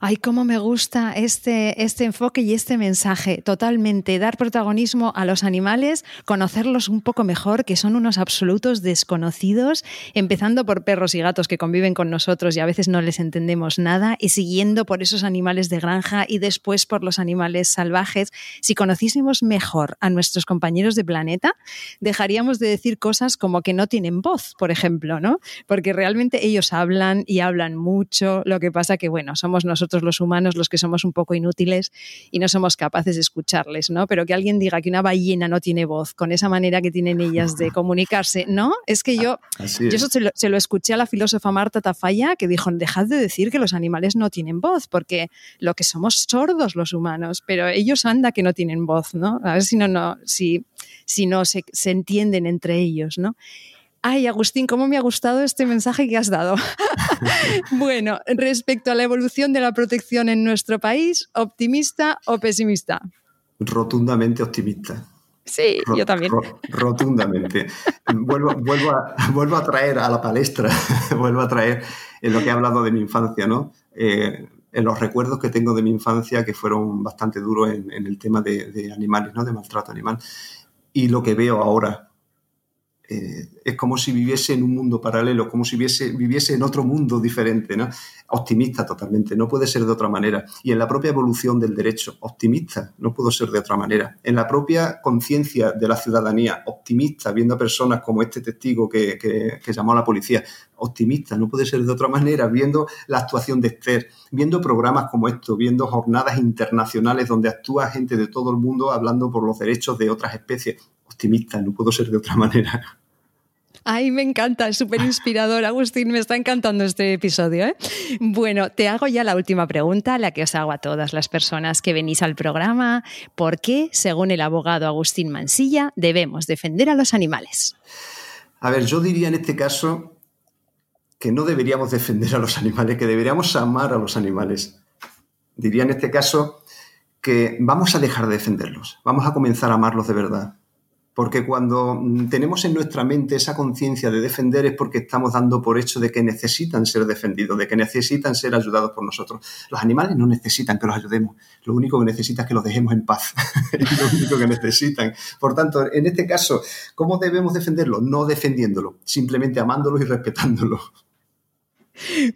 Ay, cómo me gusta este, este enfoque y este mensaje. Totalmente, dar protagonismo a los animales, conocerlos un poco mejor, que son unos absolutos desconocidos, empezando por perros y gatos que conviven con nosotros y a veces no les entendemos nada, y siguiendo por esos animales de granja y después por los animales salvajes. Si conociésemos mejor a nuestros compañeros de planeta, dejaríamos de decir cosas como que no tienen voz, por ejemplo, ¿no? Porque realmente ellos hablan y hablan mucho, lo que pasa que, bueno, somos nosotros los humanos los que somos un poco inútiles y no somos capaces de escucharles, ¿no? Pero que alguien diga que una ballena no tiene voz con esa manera que tienen ellas de comunicarse, ¿no? Es que yo, yo eso se lo, escuché a la filósofa Marta Tafalla que dijo, dejad de decir que los animales no tienen voz, porque lo que somos sordos los humanos, pero ellos anda que no tienen voz, ¿no? A ver si no, no, si, si no se, se entienden entre ellos, ¿no? Ay, Agustín, ¿cómo me ha gustado este mensaje que has dado? bueno, respecto a la evolución de la protección en nuestro país, ¿optimista o pesimista? Rotundamente optimista. Sí, yo también. rotundamente. vuelvo, vuelvo, a, vuelvo, a, traer a la palestra, vuelvo a traer en lo que he hablado de mi infancia, ¿no? Eh, en los recuerdos que tengo de mi infancia, que fueron bastante duros en, el tema de, de, animales, ¿no? De maltrato animal. Y lo que veo ahora, eh, es como si viviese en un mundo paralelo, como si viviese, viviese en otro mundo diferente, ¿no? Optimista totalmente, no puede ser de otra manera. Y en la propia evolución del derecho, optimista, no puedo ser de otra manera. En la propia conciencia de la ciudadanía, optimista, viendo a personas como este testigo que, que, llamó a la policía, optimista, no puede ser de otra manera, viendo la actuación de Esther, viendo programas como estos, viendo jornadas internacionales donde actúa gente de todo el mundo hablando por los derechos de otras especies optimista, no puedo ser de otra manera. Ay, me encanta, es súper inspirador, Agustín, me está encantando este episodio. ¿eh? Bueno, te hago ya la última pregunta, la que os hago a todas las personas que venís al programa. ¿Por qué, según el abogado Agustín Mansilla, debemos defender a los animales? A ver, yo diría en este caso que no deberíamos defender a los animales, que deberíamos amar a los animales. Diría en este caso que vamos a dejar de defenderlos, vamos a comenzar a amarlos de verdad. Porque cuando mm, tenemos en nuestra mente esa conciencia de defender es porque estamos dando por hecho de que necesitan ser defendidos, de que necesitan ser ayudados por nosotros. Los animales no necesitan que los ayudemos, lo único que necesitan es que los dejemos en paz. es lo único que necesitan. Por tanto, en este caso, ¿cómo debemos defenderlo? No defendiéndolo, simplemente amándolo y respetándolo.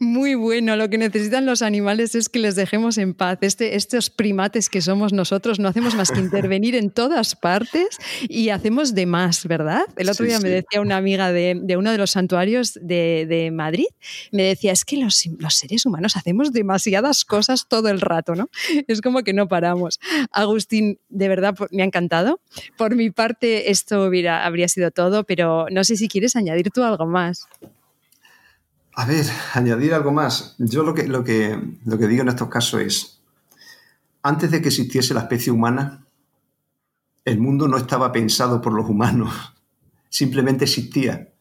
Muy bueno, lo que necesitan los animales es que les dejemos en paz. Este, estos primates que somos nosotros no hacemos más que intervenir en todas partes y hacemos de más, ¿verdad? El otro día me decía una amiga de, uno de los santuarios de, Madrid, me decía, es que los, los, seres humanos hacemos demasiadas cosas todo el rato, ¿no? Es como que no paramos. Agustín, de verdad, me ha encantado. Por mi parte, esto hubiera, habría sido todo, pero no sé si quieres añadir tú algo más. A ver, añadir algo más. Yo lo que, lo que, lo que digo en estos casos es, antes de que existiese la especie humana, el mundo no estaba pensado por los humanos, simplemente existía.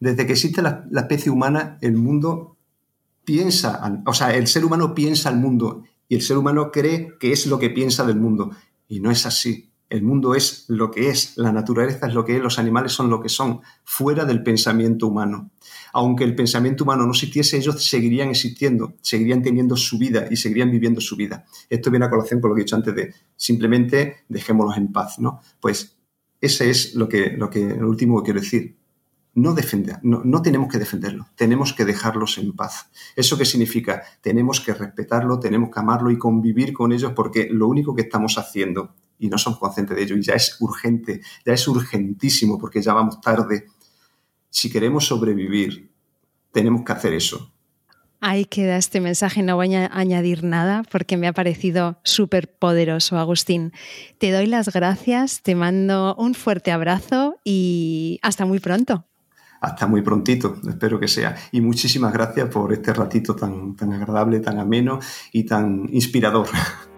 Desde que existe la, la especie humana, el mundo piensa, o sea, el ser humano piensa al mundo y el ser humano cree que es lo que piensa del mundo. Y no es así. El mundo es lo que es, la naturaleza es lo que es, los animales son lo que son, fuera del pensamiento humano. Aunque el pensamiento humano no existiese, ellos seguirían existiendo, seguirían teniendo su vida y seguirían viviendo su vida. Esto viene a colación con lo que he dicho antes de simplemente dejémoslos en paz, ¿no? Pues ese es lo que, lo que, último que quiero decir. No, defender, no, no tenemos que defenderlo, tenemos que dejarlos en paz. ¿Eso qué significa? Tenemos que respetarlo, tenemos que amarlo y convivir con ellos porque lo único que estamos haciendo y no somos conscientes de ello y ya es urgente, ya es urgentísimo porque ya vamos tarde. Si queremos sobrevivir, tenemos que hacer eso. Ahí queda este mensaje, no voy a añadir nada porque me ha parecido súper poderoso, Agustín. Te doy las gracias, te mando un fuerte abrazo y hasta muy pronto. Hasta muy prontito, espero que sea. Y muchísimas gracias por este ratito tan, tan agradable, tan ameno y tan inspirador.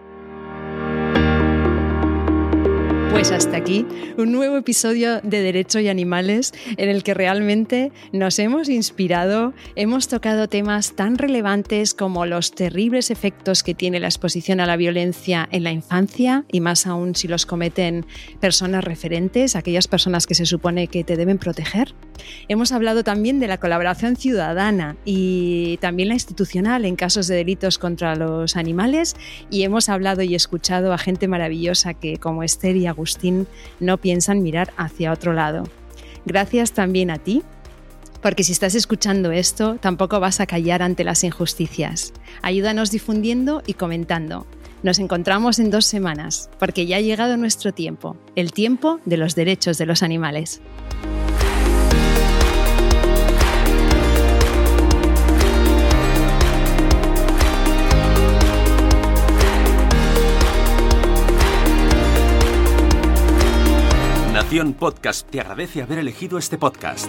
Hasta aquí un nuevo episodio de Derecho y Animales en el que realmente nos hemos inspirado, hemos tocado temas tan relevantes como los terribles efectos que tiene la exposición a la violencia en la infancia y más aún si los cometen personas referentes, aquellas personas que se supone que te deben proteger. Hemos hablado también de la colaboración ciudadana y también la institucional en casos de delitos contra los animales y hemos hablado y escuchado a gente maravillosa que como Esther y Agustín no piensan mirar hacia otro lado. Gracias también a ti, porque si estás escuchando esto, tampoco vas a callar ante las injusticias. Ayúdanos difundiendo y comentando. Nos encontramos en dos semanas, porque ya ha llegado nuestro tiempo, el tiempo de los derechos de los animales. Podcast te agradece haber elegido este podcast.